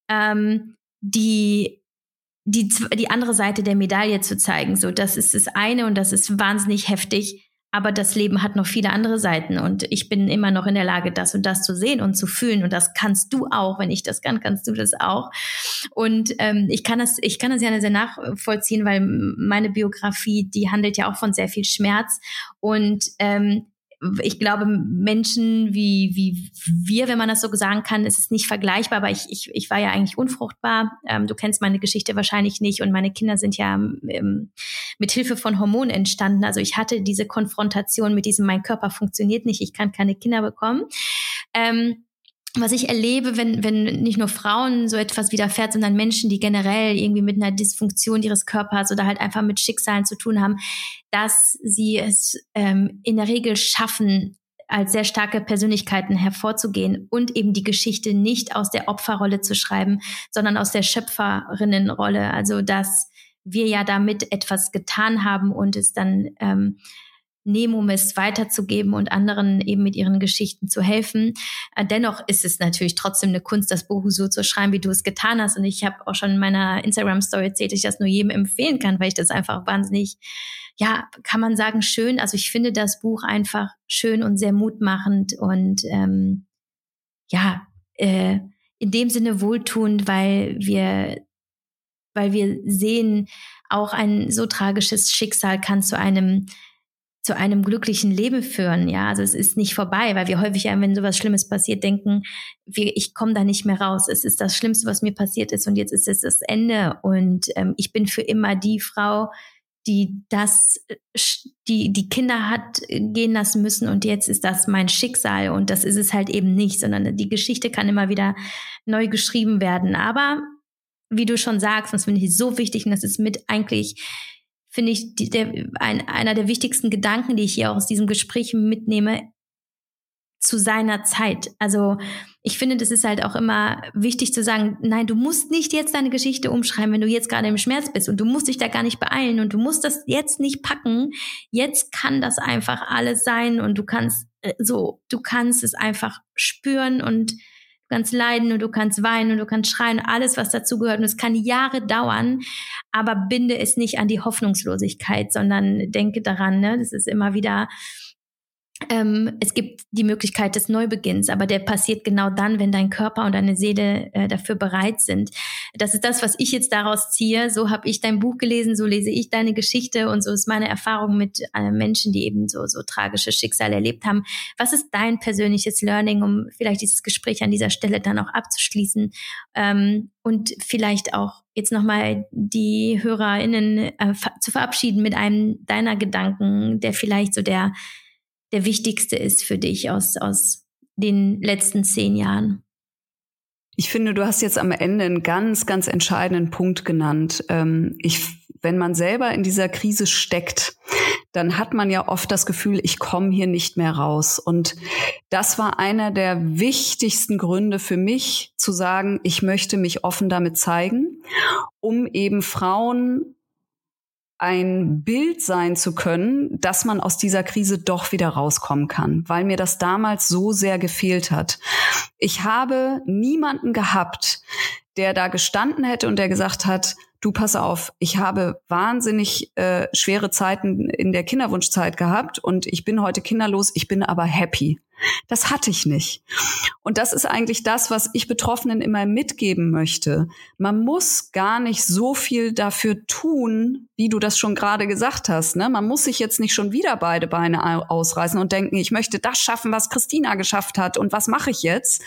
ähm, die, die, die andere Seite der Medaille zu zeigen. So, das ist das eine und das ist wahnsinnig heftig. Aber das Leben hat noch viele andere Seiten und ich bin immer noch in der Lage, das und das zu sehen und zu fühlen. Und das kannst du auch. Wenn ich das kann, kannst du das auch. Und ähm, ich kann das, ich kann das ja sehr nachvollziehen, weil meine Biografie, die handelt ja auch von sehr viel Schmerz. Und ähm, ich glaube, Menschen wie, wie wir, wenn man das so sagen kann, ist es nicht vergleichbar, aber ich, ich, ich war ja eigentlich unfruchtbar. Ähm, du kennst meine Geschichte wahrscheinlich nicht und meine Kinder sind ja ähm, mit Hilfe von Hormonen entstanden. Also ich hatte diese Konfrontation mit diesem, mein Körper funktioniert nicht, ich kann keine Kinder bekommen. Ähm, was ich erlebe, wenn, wenn nicht nur Frauen so etwas widerfährt, sondern Menschen, die generell irgendwie mit einer Dysfunktion ihres Körpers oder halt einfach mit Schicksalen zu tun haben, dass sie es ähm, in der Regel schaffen, als sehr starke Persönlichkeiten hervorzugehen und eben die Geschichte nicht aus der Opferrolle zu schreiben, sondern aus der Schöpferinnenrolle. Also dass wir ja damit etwas getan haben und es dann ähm, Nemomis weiterzugeben und anderen eben mit ihren Geschichten zu helfen. Äh, dennoch ist es natürlich trotzdem eine Kunst, das Buch so zu schreiben, wie du es getan hast. Und ich habe auch schon in meiner Instagram-Story erzählt, dass ich das nur jedem empfehlen kann, weil ich das einfach wahnsinnig, ja, kann man sagen, schön. Also ich finde das Buch einfach schön und sehr mutmachend und ähm, ja, äh, in dem Sinne wohltuend, weil wir, weil wir sehen, auch ein so tragisches Schicksal kann zu einem zu einem glücklichen Leben führen. Ja, also es ist nicht vorbei, weil wir häufig, wenn sowas Schlimmes passiert, denken, wir, ich komme da nicht mehr raus. Es ist das Schlimmste, was mir passiert ist und jetzt ist es das Ende und ähm, ich bin für immer die Frau, die das, die die Kinder hat gehen lassen müssen und jetzt ist das mein Schicksal und das ist es halt eben nicht, sondern die Geschichte kann immer wieder neu geschrieben werden. Aber wie du schon sagst, das finde ich so wichtig und das ist mit eigentlich finde ich, die, der, ein, einer der wichtigsten Gedanken, die ich hier auch aus diesem Gespräch mitnehme, zu seiner Zeit. Also ich finde, das ist halt auch immer wichtig zu sagen, nein, du musst nicht jetzt deine Geschichte umschreiben, wenn du jetzt gerade im Schmerz bist und du musst dich da gar nicht beeilen und du musst das jetzt nicht packen. Jetzt kann das einfach alles sein und du kannst äh, so, du kannst es einfach spüren und Du kannst leiden und du kannst weinen und du kannst schreien, alles, was dazugehört. Und es kann Jahre dauern, aber binde es nicht an die Hoffnungslosigkeit, sondern denke daran, ne, das ist immer wieder ähm, es gibt die Möglichkeit des Neubeginns, aber der passiert genau dann, wenn dein Körper und deine Seele äh, dafür bereit sind. Das ist das, was ich jetzt daraus ziehe. So habe ich dein Buch gelesen, so lese ich deine Geschichte und so ist meine Erfahrung mit äh, Menschen, die eben so, so tragische Schicksale erlebt haben. Was ist dein persönliches Learning, um vielleicht dieses Gespräch an dieser Stelle dann auch abzuschließen ähm, und vielleicht auch jetzt nochmal die HörerInnen äh, zu verabschieden mit einem deiner Gedanken, der vielleicht so der der wichtigste ist für dich aus, aus den letzten zehn Jahren? Ich finde, du hast jetzt am Ende einen ganz, ganz entscheidenden Punkt genannt. Ähm, ich, wenn man selber in dieser Krise steckt, dann hat man ja oft das Gefühl, ich komme hier nicht mehr raus. Und das war einer der wichtigsten Gründe für mich zu sagen, ich möchte mich offen damit zeigen, um eben Frauen ein Bild sein zu können, dass man aus dieser Krise doch wieder rauskommen kann, weil mir das damals so sehr gefehlt hat. Ich habe niemanden gehabt, der da gestanden hätte und der gesagt hat, du pass auf, ich habe wahnsinnig äh, schwere Zeiten in der Kinderwunschzeit gehabt und ich bin heute kinderlos, ich bin aber happy. Das hatte ich nicht. Und das ist eigentlich das, was ich Betroffenen immer mitgeben möchte. Man muss gar nicht so viel dafür tun, wie du das schon gerade gesagt hast. Ne? Man muss sich jetzt nicht schon wieder beide Beine ausreißen und denken, ich möchte das schaffen, was Christina geschafft hat und was mache ich jetzt?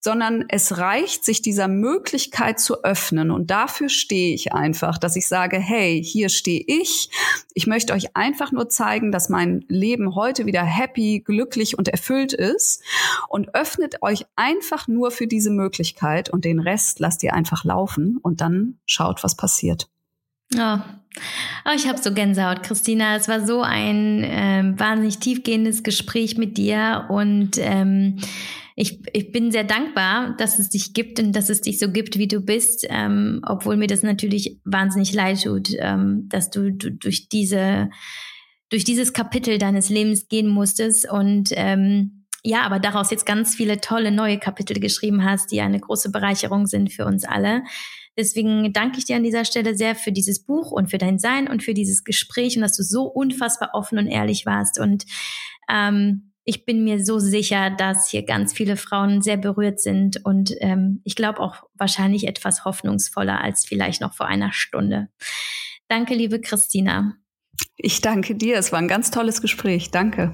Sondern es reicht, sich dieser Möglichkeit zu öffnen. Und dafür stehe ich einfach, dass ich sage, hey, hier stehe ich. Ich möchte euch einfach nur zeigen, dass mein Leben heute wieder happy, glücklich und erfüllt ist. Und öffnet euch einfach nur für diese Möglichkeit und den Rest lasst ihr einfach laufen und dann schaut, was passiert. Ja. Oh, ich habe so Gänsehaut, Christina. Es war so ein ähm, wahnsinnig tiefgehendes Gespräch mit dir und ähm, ich, ich bin sehr dankbar, dass es dich gibt und dass es dich so gibt, wie du bist, ähm, obwohl mir das natürlich wahnsinnig leid tut, ähm, dass du, du durch diese durch dieses Kapitel deines Lebens gehen musstest und ähm, ja, aber daraus jetzt ganz viele tolle neue Kapitel geschrieben hast, die eine große Bereicherung sind für uns alle. Deswegen danke ich dir an dieser Stelle sehr für dieses Buch und für dein Sein und für dieses Gespräch und dass du so unfassbar offen und ehrlich warst. Und ähm, ich bin mir so sicher, dass hier ganz viele Frauen sehr berührt sind und ähm, ich glaube auch wahrscheinlich etwas hoffnungsvoller als vielleicht noch vor einer Stunde. Danke, liebe Christina. Ich danke dir. Es war ein ganz tolles Gespräch. Danke.